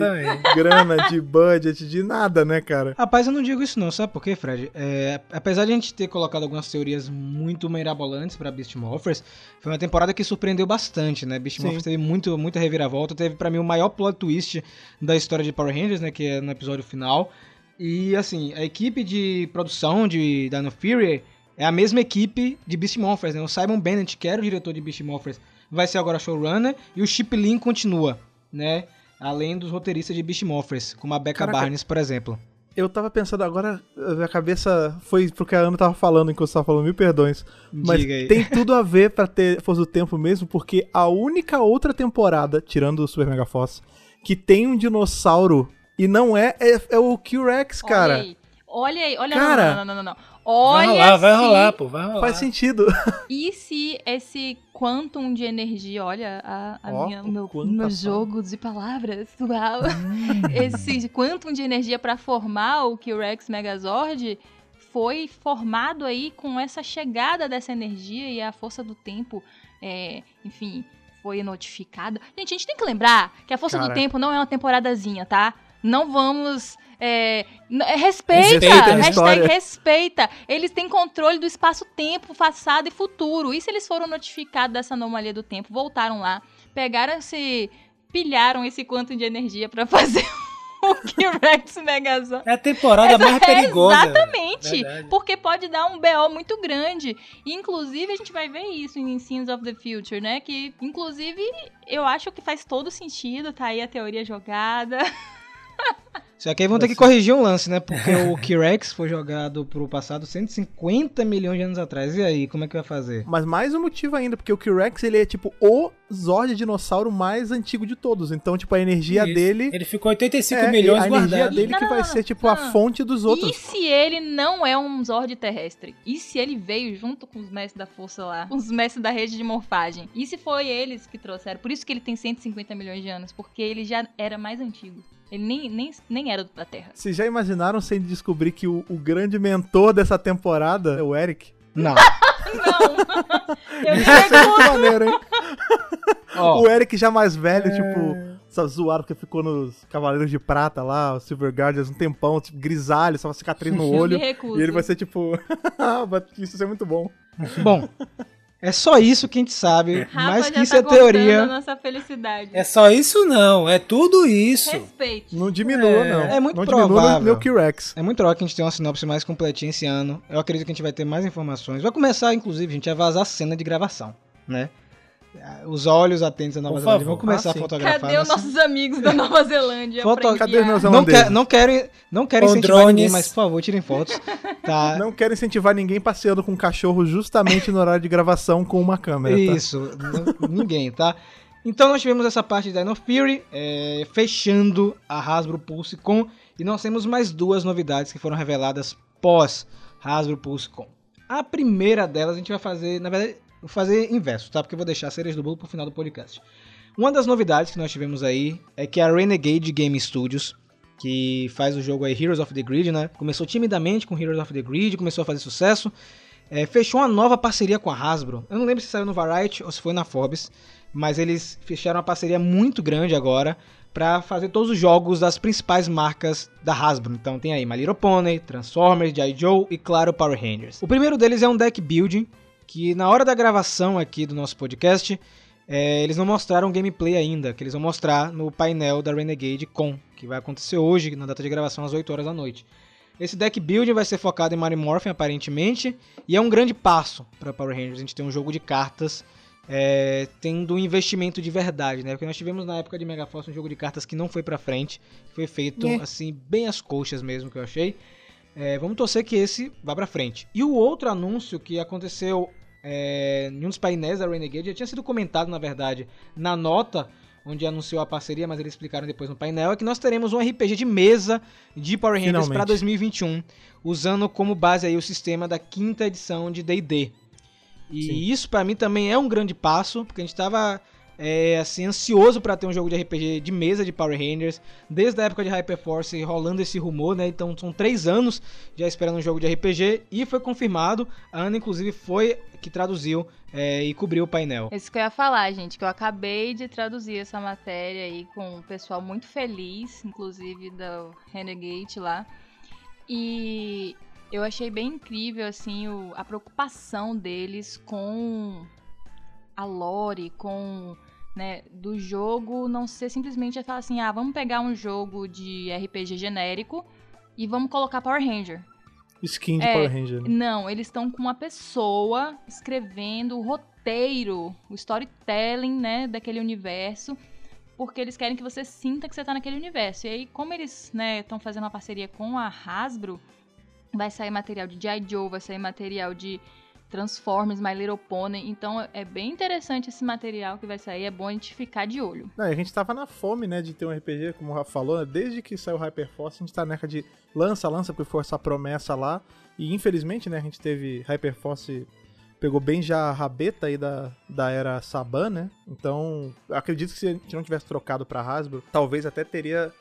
grana, de budget, de nada, né, cara? Rapaz, eu não digo isso não, sabe por quê, Fred? É, apesar de a gente ter colocado algumas teorias muito mirabolantes pra Beast Morphers, foi uma temporada que surpreendeu bastante, né? Beast Morphers teve muito, muita reviravolta, teve para mim o maior plot twist da história de Power Rangers, né? Que é no episódio final. E assim, a equipe de produção de Dino Fury é a mesma equipe de Beast Morphers, né? O Simon Bennett, que era o diretor de Beast Morphers, vai ser agora showrunner, e o Chip Lin continua, né? Além dos roteiristas de Beast Morphers, como a Becca Caraca. Barnes, por exemplo. Eu tava pensando agora, a cabeça foi porque a Ana tava falando enquanto você tava falando, mil perdões. Mas tem tudo a ver pra ter Força do Tempo mesmo, porque a única outra temporada, tirando o Super Mega Force, que tem um dinossauro e não é, é, é o Q-Rex, cara. Olha aí, olha aí, olha cara, não, não, não, não, não. Olha vai rolar, se... vai rolar, pô, vai rolar. Faz sentido. E se esse quantum de energia, olha a, a oh, minha, o meu, meu jogo de palavras, uau. Hum. esse quantum de energia para formar o Q-Rex Megazord foi formado aí com essa chegada dessa energia e a força do tempo, é, enfim, foi notificada. Gente, a gente tem que lembrar que a força Cara. do tempo não é uma temporadazinha, tá? Não vamos é, é, respeita, respeita hashtag respeita. Eles têm controle do espaço-tempo, passado e futuro. E se eles foram notificados dessa anomalia do tempo, voltaram lá, pegaram esse. pilharam esse quanto de energia para fazer o que Rex Megazord. É a temporada Essa, mais perigosa. Exatamente. Verdade. Porque pode dar um BO muito grande. E, inclusive, a gente vai ver isso em Scenes of the Future, né? Que, inclusive, eu acho que faz todo sentido. Tá aí a teoria jogada. Só que aí vão ter que corrigir um lance, né? Porque o K-Rex foi jogado pro passado 150 milhões de anos atrás. E aí, como é que vai fazer? Mas mais um motivo ainda, porque o K-Rex ele é tipo o Zord dinossauro mais antigo de todos. Então, tipo, a energia Isso. dele. Ele ficou 85 é, milhões A guardado. energia dele não, que vai ser, tipo, não. a fonte dos outros. E se ele não é um Zord terrestre? E se ele veio junto com os mestres da força lá? Com os mestres da rede de morfagem? E se foi eles que trouxeram? Por isso que ele tem 150 milhões de anos, porque ele já era mais antigo. Ele nem, nem, nem era da Terra. Vocês já imaginaram sem descobrir que o, o grande mentor dessa temporada é o Eric? Não. não. Eu é muito maneiro, hein? Oh. O Eric já mais velho, é... tipo, só zoado porque ficou nos Cavaleiros de Prata lá, os Silver Guardians, um tempão, tipo, grisalho, só uma cicatriz no olho. e ele vai ser tipo, isso é muito bom. Bom, é só isso que a gente sabe, Rafa mais que isso tá é teoria. nossa felicidade. É só isso não, é tudo isso. Respeite. Não diminua, é, não. É muito não provável. Meu Rex. É muito provável que a gente tenha uma sinopse mais completinha esse ano. Eu acredito que a gente vai ter mais informações. Vai começar, inclusive, a gente a vazar a cena de gravação, né? Os olhos atentos da Nova Por Zelândia favor. vão começar ah, a fotografar. Cadê os nossos amigos da Nova Zelândia? Foto... Cadê os meus não, quer, não quero, não quero incentivar drones. ninguém, mas por favor, tirem fotos. Tá. Não quero incentivar ninguém passeando com um cachorro justamente no horário de gravação com uma câmera. Tá? Isso, não, ninguém, tá? Então nós tivemos essa parte da Dino Fury, é, fechando a Hasbro Pulse Com, e nós temos mais duas novidades que foram reveladas pós Hasbro Pulse Com. A primeira delas a gente vai fazer, na verdade, Vou fazer inverso, tá? Porque eu vou deixar as cerejas do bolo pro final do podcast. Uma das novidades que nós tivemos aí é que a Renegade Game Studios, que faz o jogo aí Heroes of the Grid, né? Começou timidamente com Heroes of the Grid, começou a fazer sucesso. É, fechou uma nova parceria com a Hasbro. Eu não lembro se saiu no Variety ou se foi na Forbes, mas eles fecharam uma parceria muito grande agora para fazer todos os jogos das principais marcas da Hasbro. Então tem aí My Little Pony, Transformers, G.I. Joe e claro Power Rangers. O primeiro deles é um deck building que na hora da gravação aqui do nosso podcast, é, eles não mostraram gameplay ainda, que eles vão mostrar no painel da Renegade Com, que vai acontecer hoje, na data de gravação, às 8 horas da noite. Esse deck building vai ser focado em Mario Morphin, aparentemente, e é um grande passo para Power Rangers. A gente tem um jogo de cartas é, tendo um investimento de verdade, né? Porque nós tivemos na época de Mega Force um jogo de cartas que não foi para frente, foi feito é. assim, bem às coxas mesmo, que eu achei. É, vamos torcer que esse vá para frente. E o outro anúncio que aconteceu é, em um dos painéis da Renegade, já tinha sido comentado, na verdade, na nota onde anunciou a parceria, mas eles explicaram depois no painel, é que nós teremos um RPG de mesa de Power Rangers para 2021, usando como base aí o sistema da quinta edição de D&D. E Sim. isso para mim também é um grande passo, porque a gente tava é, assim, ansioso para ter um jogo de RPG de mesa de Power Rangers, desde a época de Hyperforce rolando esse rumor, né? Então são três anos já esperando um jogo de RPG e foi confirmado. A Ana, inclusive, foi que traduziu é, e cobriu o painel. Isso que eu ia falar, gente, que eu acabei de traduzir essa matéria aí com o pessoal muito feliz, inclusive da Renegade lá. E eu achei bem incrível, assim, o, a preocupação deles com a lore, com né, do jogo não ser simplesmente falar assim, ah, vamos pegar um jogo de RPG genérico e vamos colocar Power Ranger. Skin de é, Power Ranger. Né? Não, eles estão com uma pessoa escrevendo o roteiro, o storytelling, né, daquele universo, porque eles querem que você sinta que você tá naquele universo. E aí, como eles, né, estão fazendo uma parceria com a Hasbro, vai sair material de G.I. Joe, vai sair material de Transformers, My Little Pony. Então é bem interessante esse material que vai sair, é bom a gente ficar de olho. Não, a gente tava na fome, né, de ter um RPG, como o Rafa falou, né? desde que saiu o Hyperforce, a gente tá nessa de lança, lança, porque foi essa promessa lá. E infelizmente, né, a gente teve Hyperforce pegou bem já a rabeta aí da, da era Saban, né? Então, acredito que se a gente não tivesse trocado pra Hasbro, talvez até teria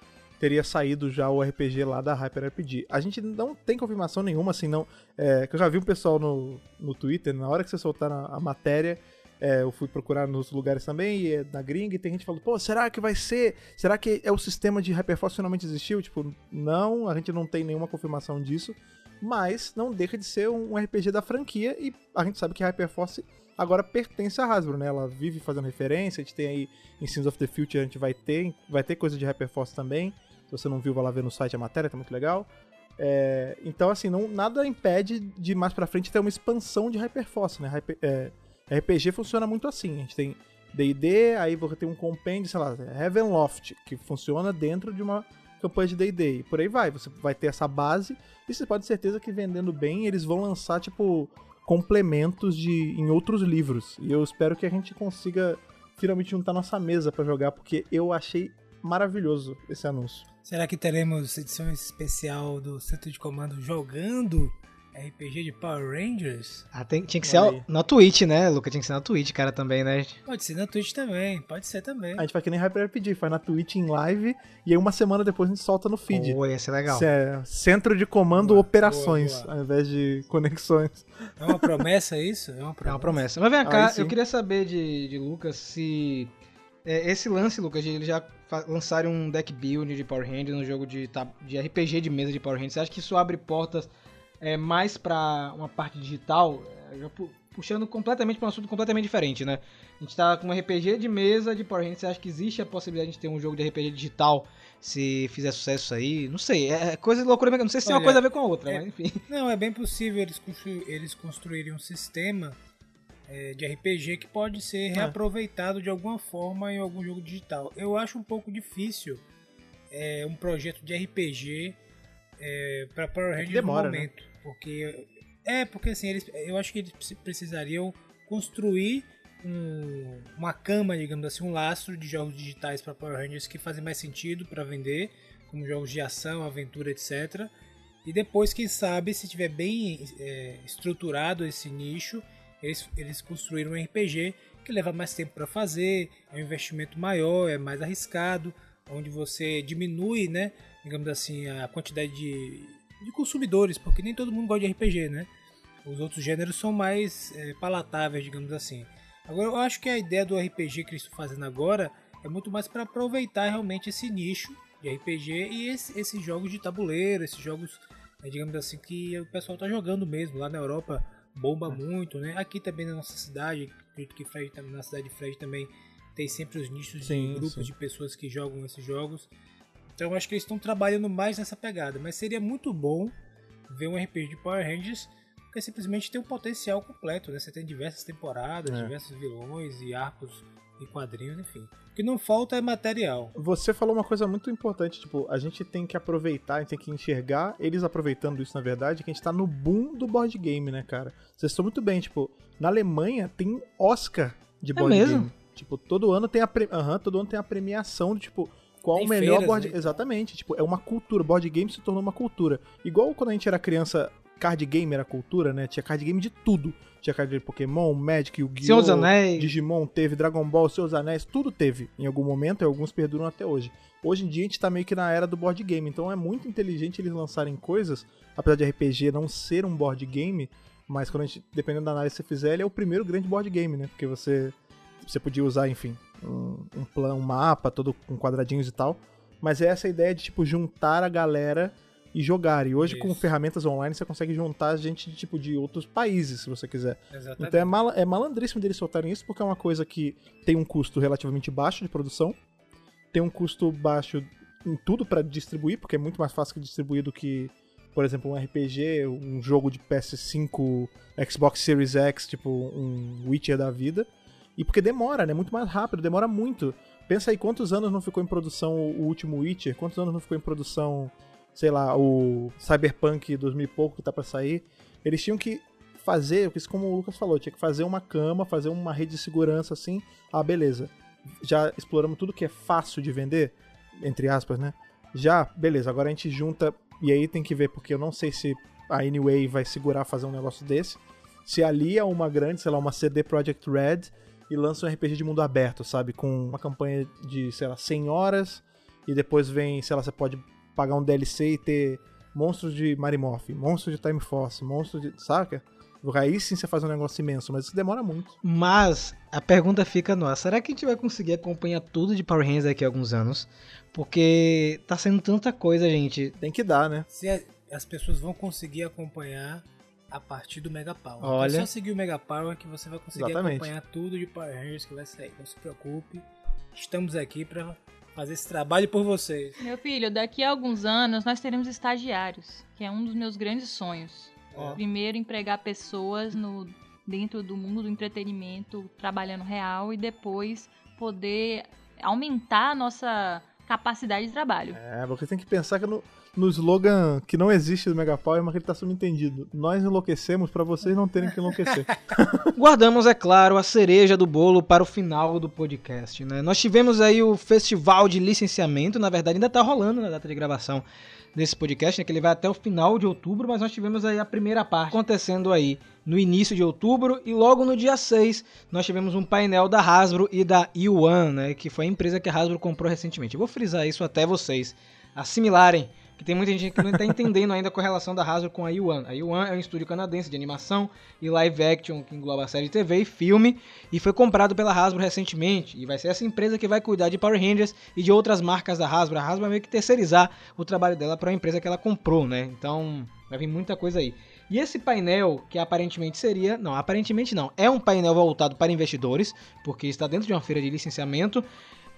teria saído já o RPG lá da Hyper RPG. A gente não tem confirmação nenhuma, assim, não. É, que eu já vi um pessoal no, no Twitter, na hora que você soltar a, a matéria, é, eu fui procurar nos lugares também, e é na gringa, e tem gente falando, pô, será que vai ser? Será que é o sistema de Hyperforce finalmente existiu? Tipo, não, a gente não tem nenhuma confirmação disso, mas não deixa de ser um RPG da franquia, e a gente sabe que a Hyperforce agora pertence à Hasbro, né? Ela vive fazendo referência, a gente tem aí em Sins of the Future, a gente vai ter, vai ter coisa de Hyperforce também, você não viu, vai lá ver no site a matéria, tá muito legal. É, então, assim, não, nada impede de mais pra frente ter uma expansão de Hyperforce, né? Hyper, é, RPG funciona muito assim. A gente tem D&D, aí você tem um compêndio, sei lá, Heavenloft, que funciona dentro de uma campanha de D&D. E por aí vai. Você vai ter essa base e você pode ter certeza que vendendo bem, eles vão lançar, tipo, complementos de, em outros livros. E eu espero que a gente consiga finalmente juntar nossa mesa para jogar, porque eu achei maravilhoso esse anúncio. Será que teremos edição especial do Centro de Comando jogando RPG de Power Rangers? Ah, tem, tinha que ser na Twitch, né, Luca? Tinha que ser na Twitch, cara, também, né? Pode ser na Twitch também, pode ser também. A gente faz que nem Hyper RPG, faz na Twitch em live e aí uma semana depois a gente solta no feed. Pô, ia ser legal. Isso é Centro de Comando boa, Operações, boa, boa. ao invés de conexões. É uma promessa isso? É uma promessa. É uma promessa. Mas vem cá, eu queria saber de, de Lucas se... É, esse lance, Lucas, de ele já lançarem um deck build de Power Rangers no jogo de, de RPG de mesa de Power Rangers, você acha que isso abre portas é, mais para uma parte digital? É, já puxando completamente para um assunto completamente diferente, né? A gente tá com um RPG de mesa de Power Rangers, você acha que existe a possibilidade de ter um jogo de RPG digital se fizer sucesso aí? Não sei, é, é coisa de loucura, não sei se Olha, tem uma coisa a ver com a outra, é, mas enfim. Não, é bem possível eles, constru eles construírem um sistema é, de RPG que pode ser é. reaproveitado de alguma forma em algum jogo digital. Eu acho um pouco difícil é, um projeto de RPG é, para Power Rangers demora, no né? momento, né? porque é porque assim eles, eu acho que eles precisariam construir um, uma cama, digamos assim, um lastro de jogos digitais para Power Rangers que fazem mais sentido para vender, como jogos de ação, aventura, etc. E depois, quem sabe, se tiver bem é, estruturado esse nicho, eles, eles construíram um RPG que leva mais tempo para fazer, é um investimento maior, é mais arriscado, onde você diminui, né, digamos assim, a quantidade de, de consumidores, porque nem todo mundo gosta de RPG, né? Os outros gêneros são mais é, palatáveis, digamos assim. Agora, eu acho que a ideia do RPG que eles estão fazendo agora é muito mais para aproveitar realmente esse nicho de RPG e esse, esses jogos de tabuleiro, esses jogos, né, digamos assim, que o pessoal está jogando mesmo lá na Europa bomba muito, né? Aqui também na nossa cidade, acredito que Fred, na cidade de Fred também tem sempre os nichos sim, de grupos sim. de pessoas que jogam esses jogos. Então acho que eles estão trabalhando mais nessa pegada, mas seria muito bom ver um RPG de Power Rangers porque simplesmente tem um potencial completo, né? Você tem diversas temporadas, é. diversos vilões e arcos e quadrinhos, enfim. O que não falta é material. Você falou uma coisa muito importante, tipo, a gente tem que aproveitar, a gente tem que enxergar, eles aproveitando isso na verdade, que a gente tá no boom do board game, né, cara? Vocês estão muito bem, tipo, na Alemanha tem Oscar de é board é mesmo? game. Tipo, todo ano tem a pre... uhum, todo ano tem a premiação do tipo qual tem o melhor feiras, board né? exatamente, tipo, é uma cultura, board game se tornou uma cultura. Igual quando a gente era criança, card game era cultura, né? Tinha card game de tudo. Tinha card game de Pokémon, Magic, Yu-Gi-Oh!. Digimon teve, Dragon Ball, dos Anéis, tudo teve em algum momento e alguns perduram até hoje. Hoje em dia a gente tá meio que na era do board game, então é muito inteligente eles lançarem coisas, apesar de RPG não ser um board game, mas quando a gente, dependendo da análise que você fizer, ele é o primeiro grande board game, né? Porque você, você podia usar, enfim, um, um plano, um mapa todo com quadradinhos e tal. Mas é essa ideia de, tipo, juntar a galera e jogar. E hoje, Isso. com ferramentas online, você consegue juntar gente de, tipo, de outros países, se você quiser. Exatamente. Então é, mal, é malandríssimo deles soltarem isso, porque é uma coisa que tem um custo relativamente baixo de produção, tem um custo baixo em tudo para distribuir, porque é muito mais fácil de distribuir do que, por exemplo, um RPG, um jogo de PS5, Xbox Series X, tipo um Witcher da vida. E porque demora, né? Muito mais rápido, demora muito. Pensa aí quantos anos não ficou em produção o último Witcher, quantos anos não ficou em produção sei lá, o Cyberpunk 2000 e pouco que tá para sair, eles tinham que fazer, como o Lucas falou, tinha que fazer uma cama, fazer uma rede de segurança assim. Ah, beleza. Já exploramos tudo que é fácil de vender, entre aspas, né? Já, beleza, agora a gente junta e aí tem que ver porque eu não sei se a Anyway vai segurar fazer um negócio desse. Se ali é uma grande, sei lá, uma CD Projekt Red e lança um RPG de mundo aberto, sabe, com uma campanha de, sei lá, 100 horas e depois vem, sei lá, você pode pagar um DLC e ter monstros de Marimorph, monstros de Time Force, monstros de. Saca? Aí sim você faz um negócio imenso, mas isso demora muito. Mas a pergunta fica no ar: será que a gente vai conseguir acompanhar tudo de Power Rangers daqui a alguns anos? Porque tá sendo tanta coisa, gente. Tem que dar, né? Se as pessoas vão conseguir acompanhar a partir do Mega Power. Então, Olha. É só seguir o Mega Power que você vai conseguir Exatamente. acompanhar tudo de Power Rangers que vai sair. Não se preocupe. Estamos aqui para fazer esse trabalho por vocês. Meu filho, daqui a alguns anos nós teremos estagiários, que é um dos meus grandes sonhos. Oh. Primeiro, empregar pessoas no, dentro do mundo do entretenimento, trabalhando real, e depois poder aumentar a nossa capacidade de trabalho. É, você tem que pensar que no, no slogan que não existe do Megapower, mas que ele tá subentendido. Nós enlouquecemos para vocês não terem que enlouquecer. Guardamos, é claro, a cereja do bolo para o final do podcast, né? Nós tivemos aí o festival de licenciamento, na verdade ainda tá rolando na data de gravação desse podcast, né, que ele vai até o final de outubro, mas nós tivemos aí a primeira parte acontecendo aí no início de outubro e logo no dia 6 nós tivemos um painel da Hasbro e da Yuan, né, que foi a empresa que a Hasbro comprou recentemente. Eu vou frisar isso até vocês assimilarem que tem muita gente que não está entendendo ainda a correlação da Hasbro com a Yuan. A Yuan é um estúdio canadense de animação e live action que engloba série de TV e filme e foi comprado pela Hasbro recentemente e vai ser essa empresa que vai cuidar de Power Rangers e de outras marcas da Hasbro. A Hasbro vai meio que terceirizar o trabalho dela para a empresa que ela comprou, né? Então vai vir muita coisa aí. E esse painel, que aparentemente seria. Não, aparentemente não. É um painel voltado para investidores, porque está dentro de uma feira de licenciamento.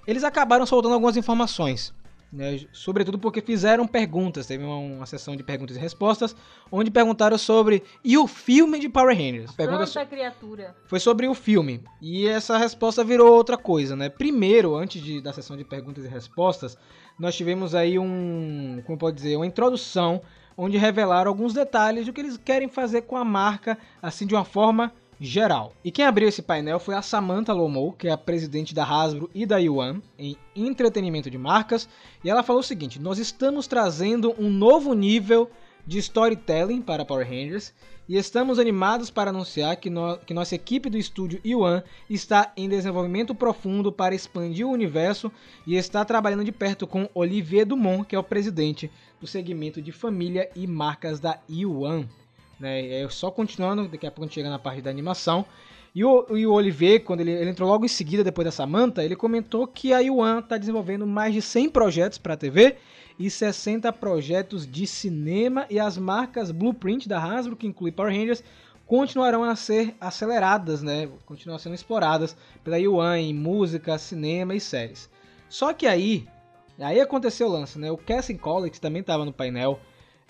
Eles acabaram soltando algumas informações. Né, sobretudo porque fizeram perguntas. Teve uma, uma, sessão de perguntas e respostas, onde perguntaram sobre e o filme de Power Rangers. Pergunta so criatura. Foi sobre o filme. E essa resposta virou outra coisa, né? Primeiro, antes de, da sessão de perguntas e respostas, nós tivemos aí um, como pode dizer, uma introdução onde revelaram alguns detalhes do que eles querem fazer com a marca, assim de uma forma geral. E quem abriu esse painel foi a Samantha Lomo, que é a presidente da Hasbro e da Yuan em entretenimento de marcas, e ela falou o seguinte: "Nós estamos trazendo um novo nível de storytelling para Power Rangers e estamos animados para anunciar que, no, que nossa equipe do estúdio Yuan está em desenvolvimento profundo para expandir o universo e está trabalhando de perto com Olivier Dumont, que é o presidente do segmento de família e marcas da Yuan. Né? É só continuando, daqui a pouco a gente chega na parte da animação. E o, e o Olivier, quando ele, ele, entrou logo em seguida, depois dessa manta, ele comentou que a Yuan está desenvolvendo mais de 100 projetos para a TV e 60 projetos de cinema e as marcas Blueprint da Hasbro, que inclui Power Rangers, continuarão a ser aceleradas, né? Continuam sendo exploradas pela Yuan em música, cinema e séries. Só que aí, aí aconteceu o lance, né? O Cassie Collins também estava no painel,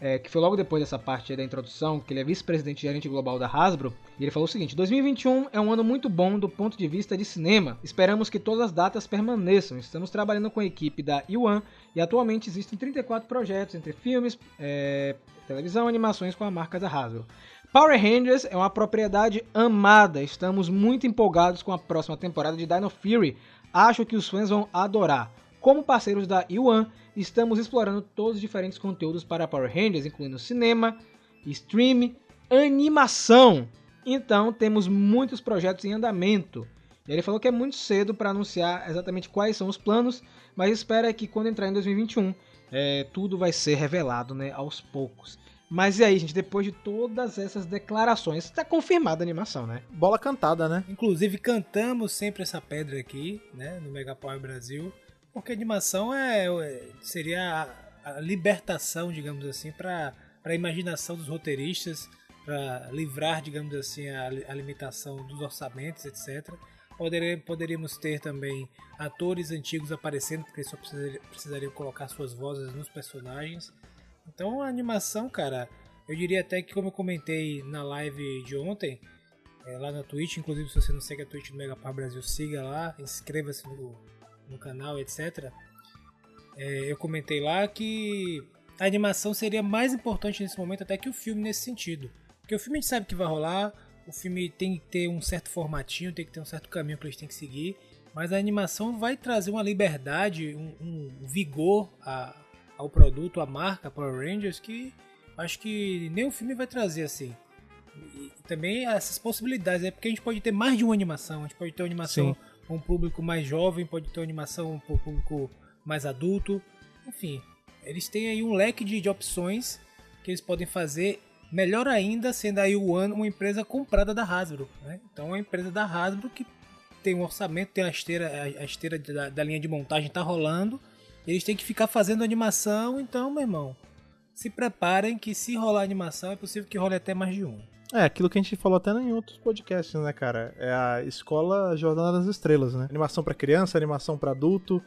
é, que foi logo depois dessa parte da introdução, que ele é vice-presidente gerente global da Hasbro, e ele falou o seguinte: 2021 é um ano muito bom do ponto de vista de cinema. Esperamos que todas as datas permaneçam. Estamos trabalhando com a equipe da Yuan e atualmente existem 34 projetos entre filmes, é, televisão animações com a marca da Hasbro. Power Rangers é uma propriedade amada. Estamos muito empolgados com a próxima temporada de Dino Fury. Acho que os fãs vão adorar. Como parceiros da Yuan, estamos explorando todos os diferentes conteúdos para Power Rangers, incluindo cinema, stream, animação. Então temos muitos projetos em andamento. Ele falou que é muito cedo para anunciar exatamente quais são os planos, mas espera que quando entrar em 2021 é, tudo vai ser revelado né, aos poucos. Mas e aí, gente, depois de todas essas declarações, está confirmada a animação, né? Bola cantada, né? Inclusive, cantamos sempre essa pedra aqui, né, no Megapower Brasil, porque animação é, é seria a, a libertação, digamos assim, para a imaginação dos roteiristas, para livrar, digamos assim, a, a limitação dos orçamentos, etc. Poderíamos ter também atores antigos aparecendo, porque só precisariam, precisariam colocar suas vozes nos personagens. Então a animação, cara, eu diria até que como eu comentei na live de ontem, é, lá na Twitch, inclusive se você não segue a Twitch do Megapar Brasil, siga lá, inscreva-se no, no canal, etc. É, eu comentei lá que a animação seria mais importante nesse momento até que o filme nesse sentido. Porque o filme a gente sabe que vai rolar, o filme tem que ter um certo formatinho, tem que ter um certo caminho que eles têm que seguir, mas a animação vai trazer uma liberdade, um, um vigor a, ao produto, à marca Power Rangers que acho que nem o filme vai trazer assim. E também essas possibilidades, é porque a gente pode ter mais de uma animação, a gente pode ter uma animação para um público mais jovem, pode ter uma animação para um público mais adulto, enfim, eles têm aí um leque de, de opções que eles podem fazer melhor ainda sendo a Yuan uma empresa comprada da Hasbro, né? Então é uma empresa da Hasbro que tem um orçamento, tem a esteira, a esteira da, da linha de montagem tá rolando eles têm que ficar fazendo animação, então, meu irmão, se preparem que se rolar animação é possível que role até mais de um. É, aquilo que a gente falou até em outros podcasts, né, cara? É a escola Jornada das Estrelas, né? Animação para criança, animação para adulto,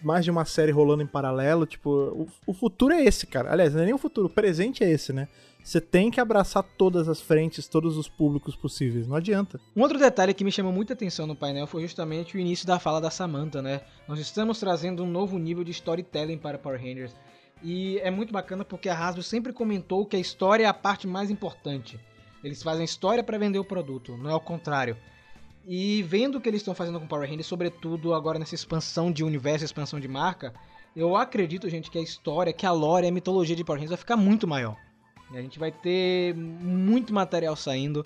mais de uma série rolando em paralelo, tipo, o, o futuro é esse, cara. Aliás, não é nem o futuro, o presente é esse, né? Você tem que abraçar todas as frentes, todos os públicos possíveis, não adianta. Um outro detalhe que me chamou muita atenção no painel foi justamente o início da fala da Samantha, né? Nós estamos trazendo um novo nível de storytelling para Power Rangers. E é muito bacana porque a Hasbro sempre comentou que a história é a parte mais importante. Eles fazem história para vender o produto, não é o contrário. E vendo o que eles estão fazendo com Power Rangers, sobretudo agora nessa expansão de universo, expansão de marca, eu acredito, gente, que a história, que a lore, a mitologia de Power Rangers vai ficar muito maior. A gente vai ter muito material saindo.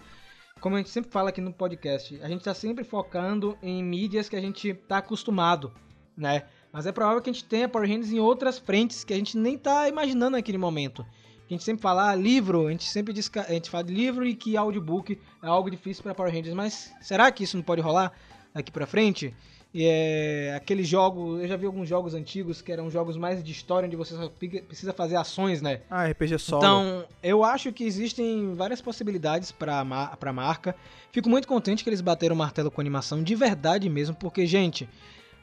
Como a gente sempre fala aqui no podcast, a gente está sempre focando em mídias que a gente está acostumado, né? Mas é provável que a gente tenha Power Rangers em outras frentes que a gente nem está imaginando naquele momento. A gente sempre fala ah, livro, a gente sempre diz que a gente fala de livro e que audiobook é algo difícil para Power Rangers, mas será que isso não pode rolar daqui para frente? E é, aqueles jogos, eu já vi alguns jogos antigos que eram jogos mais de história, onde você só precisa fazer ações, né? Ah, RPG solo. Então, eu acho que existem várias possibilidades para a marca. Fico muito contente que eles bateram o martelo com animação, de verdade mesmo, porque, gente,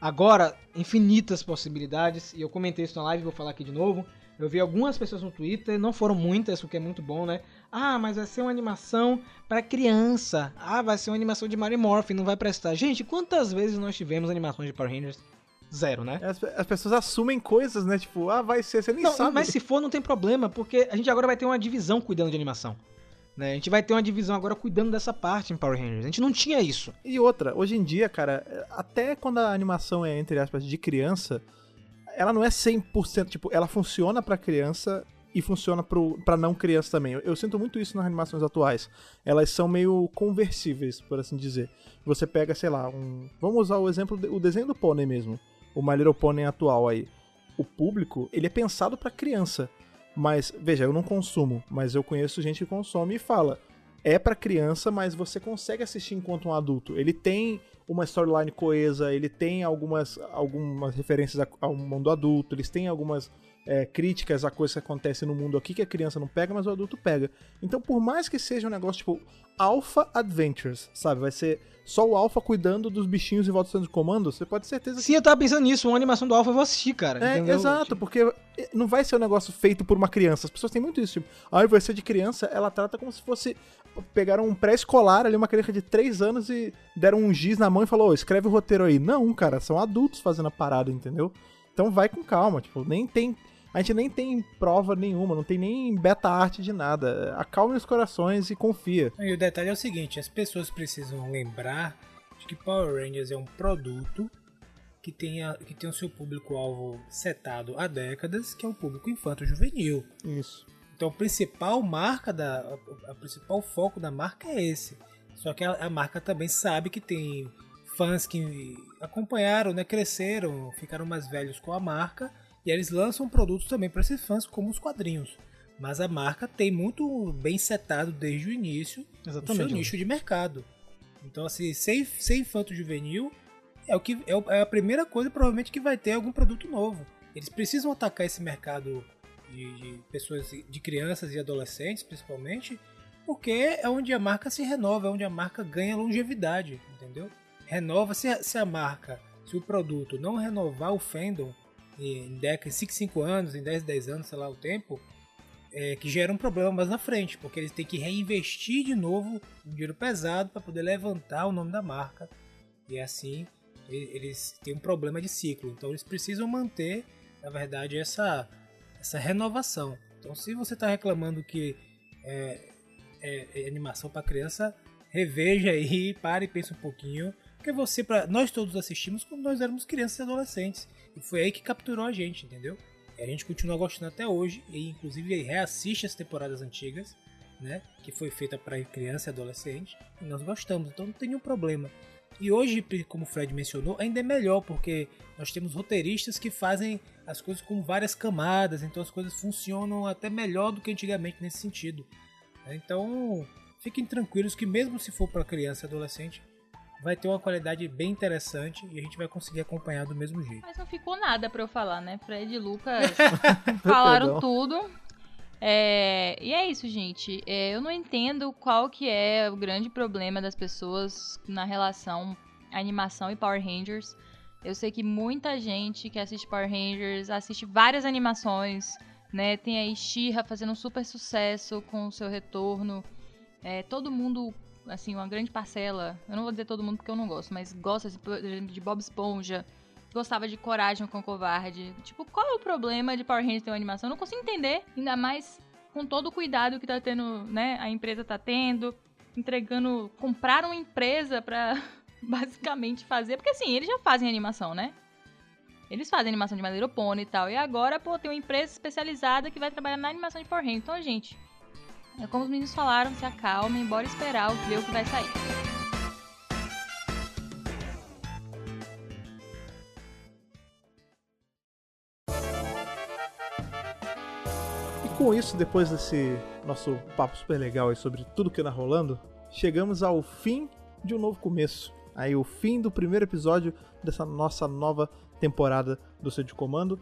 agora, infinitas possibilidades, e eu comentei isso na live, vou falar aqui de novo. Eu vi algumas pessoas no Twitter, não foram muitas, o que é muito bom, né? Ah, mas vai ser uma animação para criança. Ah, vai ser uma animação de Mario Morph, não vai prestar. Gente, quantas vezes nós tivemos animações de Power Rangers? Zero, né? As, as pessoas assumem coisas, né? Tipo, ah, vai ser, você nem não, sabe. Mas se for, não tem problema, porque a gente agora vai ter uma divisão cuidando de animação. Né? A gente vai ter uma divisão agora cuidando dessa parte em Power Rangers. A gente não tinha isso. E outra, hoje em dia, cara, até quando a animação é, entre aspas, de criança, ela não é 100%, tipo, ela funciona para criança e funciona para não criança também. Eu, eu, sinto muito isso nas animações atuais. Elas são meio conversíveis, por assim dizer. Você pega, sei lá, um. Vamos usar o exemplo, o desenho do pônei mesmo. O My Little Pony atual aí. O público, ele é pensado para criança. Mas, veja, eu não consumo, mas eu conheço gente que consome e fala. É para criança, mas você consegue assistir enquanto um adulto. Ele tem uma storyline coesa, ele tem algumas, algumas referências ao mundo adulto, eles têm algumas é, críticas a coisas que acontecem no mundo aqui que a criança não pega, mas o adulto pega. Então, por mais que seja um negócio tipo Alpha Adventures, sabe? Vai ser só o Alpha cuidando dos bichinhos em volta do de comando, você pode ter certeza que... Sim, eu tava pensando nisso, uma animação do Alpha eu vou assistir, cara. É, entendeu? exato, porque não vai ser um negócio feito por uma criança. As pessoas têm muito isso, tipo, ah, vai ser de criança, ela trata como se fosse pegaram um pré-escolar ali, uma criança de 3 anos e deram um giz na mão e falou, oh, escreve o roteiro aí. Não, cara, são adultos fazendo a parada, entendeu? Então vai com calma, tipo, nem tem a gente nem tem prova nenhuma, não tem nem beta arte de nada. Acalme os corações e confia. E o detalhe é o seguinte: as pessoas precisam lembrar de que Power Rangers é um produto que tem, a, que tem o seu público-alvo setado há décadas, que é o público infanto-juvenil. Isso. Então, o principal marca da, a, principal foco da marca é esse. Só que a, a marca também sabe que tem fãs que acompanharam, né, cresceram, ficaram mais velhos com a marca e eles lançam produtos também para esses fãs, como os quadrinhos. Mas a marca tem muito bem setado desde o início Exatamente. o seu nicho de mercado. Então, assim, ser, ser infanto juvenil é, o que, é, é a primeira coisa, provavelmente, que vai ter algum produto novo. Eles precisam atacar esse mercado de, de pessoas, de crianças e adolescentes, principalmente, porque é onde a marca se renova, é onde a marca ganha longevidade, entendeu? Renova, se se a marca, se o produto não renovar o fandom em 5, 5 anos, em 10, 10 anos, sei lá o tempo, é, que gera um problema mais na frente, porque eles têm que reinvestir de novo um dinheiro pesado para poder levantar o nome da marca. E assim eles têm um problema de ciclo. Então eles precisam manter, na verdade, essa, essa renovação. Então se você está reclamando que é, é, é animação para criança, reveja aí, pare e pense um pouquinho. Porque você, pra, nós todos assistimos quando nós éramos crianças e adolescentes. E foi aí que capturou a gente, entendeu? a gente continua gostando até hoje e inclusive reassiste as temporadas antigas, né, que foi feita para criança e adolescente, e nós gostamos, então não tem nenhum problema. E hoje, como o Fred mencionou, ainda é melhor porque nós temos roteiristas que fazem as coisas com várias camadas, então as coisas funcionam até melhor do que antigamente nesse sentido. Então, fiquem tranquilos que mesmo se for para criança e adolescente, vai ter uma qualidade bem interessante e a gente vai conseguir acompanhar do mesmo jeito. Mas não ficou nada para eu falar, né? Fred e Lucas falaram tudo. É, e é isso, gente. É, eu não entendo qual que é o grande problema das pessoas na relação animação e Power Rangers. Eu sei que muita gente que assiste Power Rangers assiste várias animações, né? Tem aí She-Ra fazendo um super sucesso com o seu retorno. É, todo mundo assim, uma grande parcela, eu não vou dizer todo mundo porque eu não gosto, mas gosta de Bob Esponja, gostava de Coragem com Covarde. Tipo, qual é o problema de Power Rangers ter uma animação? Eu não consigo entender, ainda mais com todo o cuidado que tá tendo, né, a empresa tá tendo, entregando, compraram uma empresa pra basicamente fazer, porque assim, eles já fazem animação, né? Eles fazem animação de My Little Pony e tal, e agora, pô, tem uma empresa especializada que vai trabalhar na animação de Power Rangers. Então, gente, é como os meninos falaram, se acalmem, bora esperar ver o que vai sair. E com isso, depois desse nosso papo super legal aí sobre tudo que anda rolando, chegamos ao fim de um novo começo. Aí o fim do primeiro episódio dessa nossa nova temporada do Seu de Comando.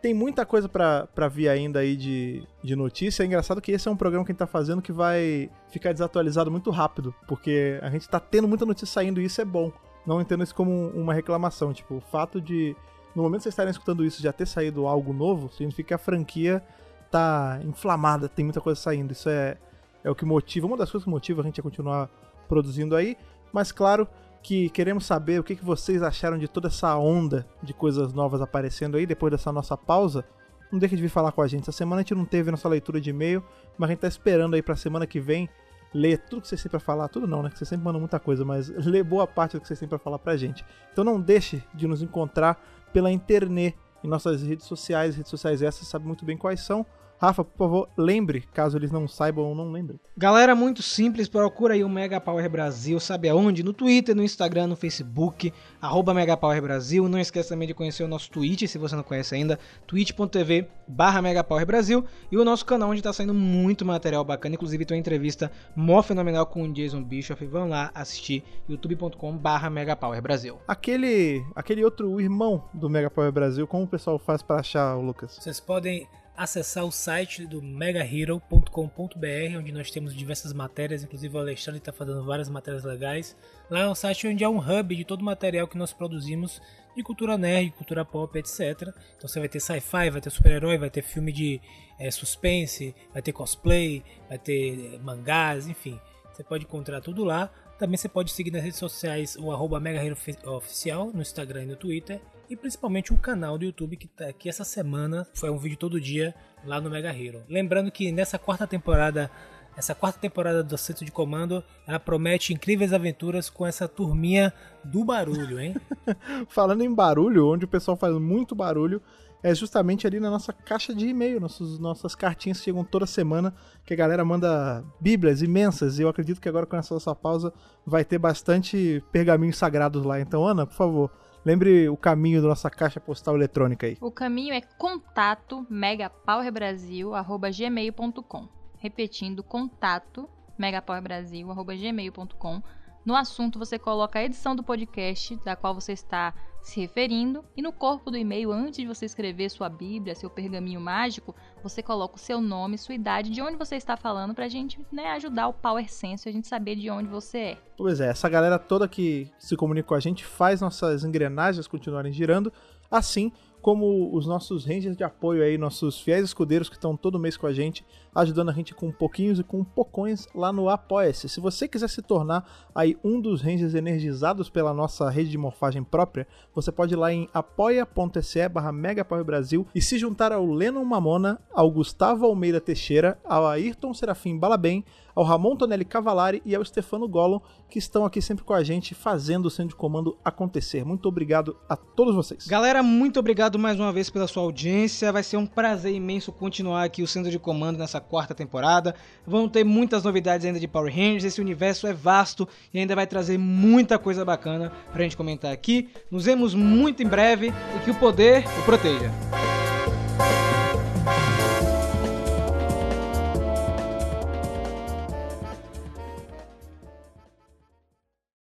Tem muita coisa para vir ainda aí de, de notícia. É engraçado que esse é um programa que a gente tá fazendo que vai ficar desatualizado muito rápido, porque a gente tá tendo muita notícia saindo e isso é bom. Não entendo isso como uma reclamação. Tipo, o fato de, no momento que vocês estarem escutando isso, já ter saído algo novo, significa que a franquia tá inflamada, tem muita coisa saindo. Isso é, é o que motiva, uma das coisas que motiva a gente a continuar produzindo aí. Mas claro, que queremos saber o que, vocês acharam de toda essa onda de coisas novas aparecendo aí depois dessa nossa pausa. Não deixe de vir falar com a gente. Essa semana a gente não teve nossa leitura de e-mail, mas a gente tá esperando aí pra semana que vem ler tudo que vocês têm pra falar. Tudo não, né? Que vocês sempre mandam muita coisa, mas ler boa parte do que vocês têm pra falar pra gente. Então não deixe de nos encontrar pela internet em nossas redes sociais. Redes sociais essas, sabe muito bem quais são. Rafa, por favor, lembre, caso eles não saibam ou não lembrem. Galera, muito simples, procura aí o Mega Power Brasil, sabe aonde? No Twitter, no Instagram, no Facebook, arroba Mega Power Brasil. Não esqueça também de conhecer o nosso Twitch, se você não conhece ainda, twitch.tv barra Mega Power Brasil. E o nosso canal, onde está saindo muito material bacana, inclusive tem uma entrevista mó fenomenal com o Jason Bischoff. Vão lá assistir, youtube.com barra Mega Power Brasil. Aquele, aquele outro irmão do Mega Power Brasil, como o pessoal faz para achar o Lucas? Vocês podem acessar o site do megahero.com.br, onde nós temos diversas matérias, inclusive o Alexandre está fazendo várias matérias legais. Lá é um site onde é um hub de todo o material que nós produzimos de cultura nerd, cultura pop, etc. Então você vai ter sci-fi, vai ter super-herói, vai ter filme de é, suspense, vai ter cosplay, vai ter eh, mangás, enfim. Você pode encontrar tudo lá. Também você pode seguir nas redes sociais o arroba Oficial no Instagram e no Twitter e principalmente o canal do YouTube que tá aqui essa semana foi um vídeo todo dia lá no Mega Hero. Lembrando que nessa quarta temporada, essa quarta temporada do Centro de Comando, ela promete incríveis aventuras com essa turminha do barulho, hein? Falando em barulho, onde o pessoal faz muito barulho, é justamente ali na nossa caixa de e-mail. Nossos, nossas cartinhas chegam toda semana, que a galera manda bíblias imensas. E eu acredito que agora com essa nossa pausa vai ter bastante pergaminhos sagrados lá. Então, Ana, por favor, lembre o caminho da nossa caixa postal eletrônica aí. O caminho é contato megapowerbrasil.gmail.com Repetindo, contato megapowerbrasil.gmail.com no assunto, você coloca a edição do podcast da qual você está se referindo, e no corpo do e-mail, antes de você escrever sua Bíblia, seu pergaminho mágico, você coloca o seu nome, sua idade, de onde você está falando, pra gente né, ajudar o Power Sense, a gente saber de onde você é. Pois é, essa galera toda que se comunica com a gente faz nossas engrenagens continuarem girando, assim como os nossos rangers de apoio aí, nossos fiéis escudeiros que estão todo mês com a gente, ajudando a gente com pouquinhos e com pocões lá no Apoia-se. Se você quiser se tornar aí um dos rangers energizados pela nossa rede de morfagem própria, você pode ir lá em apoia.se barra Brasil e se juntar ao Lennon Mamona, ao Gustavo Almeida Teixeira, ao Ayrton Serafim Balabem, ao Ramon Tonelli Cavalari e ao Stefano Gollum, que estão aqui sempre com a gente fazendo o centro de comando acontecer. Muito obrigado a todos vocês. Galera, muito obrigado mais uma vez pela sua audiência. Vai ser um prazer imenso continuar aqui o centro de comando nessa quarta temporada. Vão ter muitas novidades ainda de Power Rangers. Esse universo é vasto e ainda vai trazer muita coisa bacana pra gente comentar aqui. Nos vemos muito em breve e que o poder o proteja.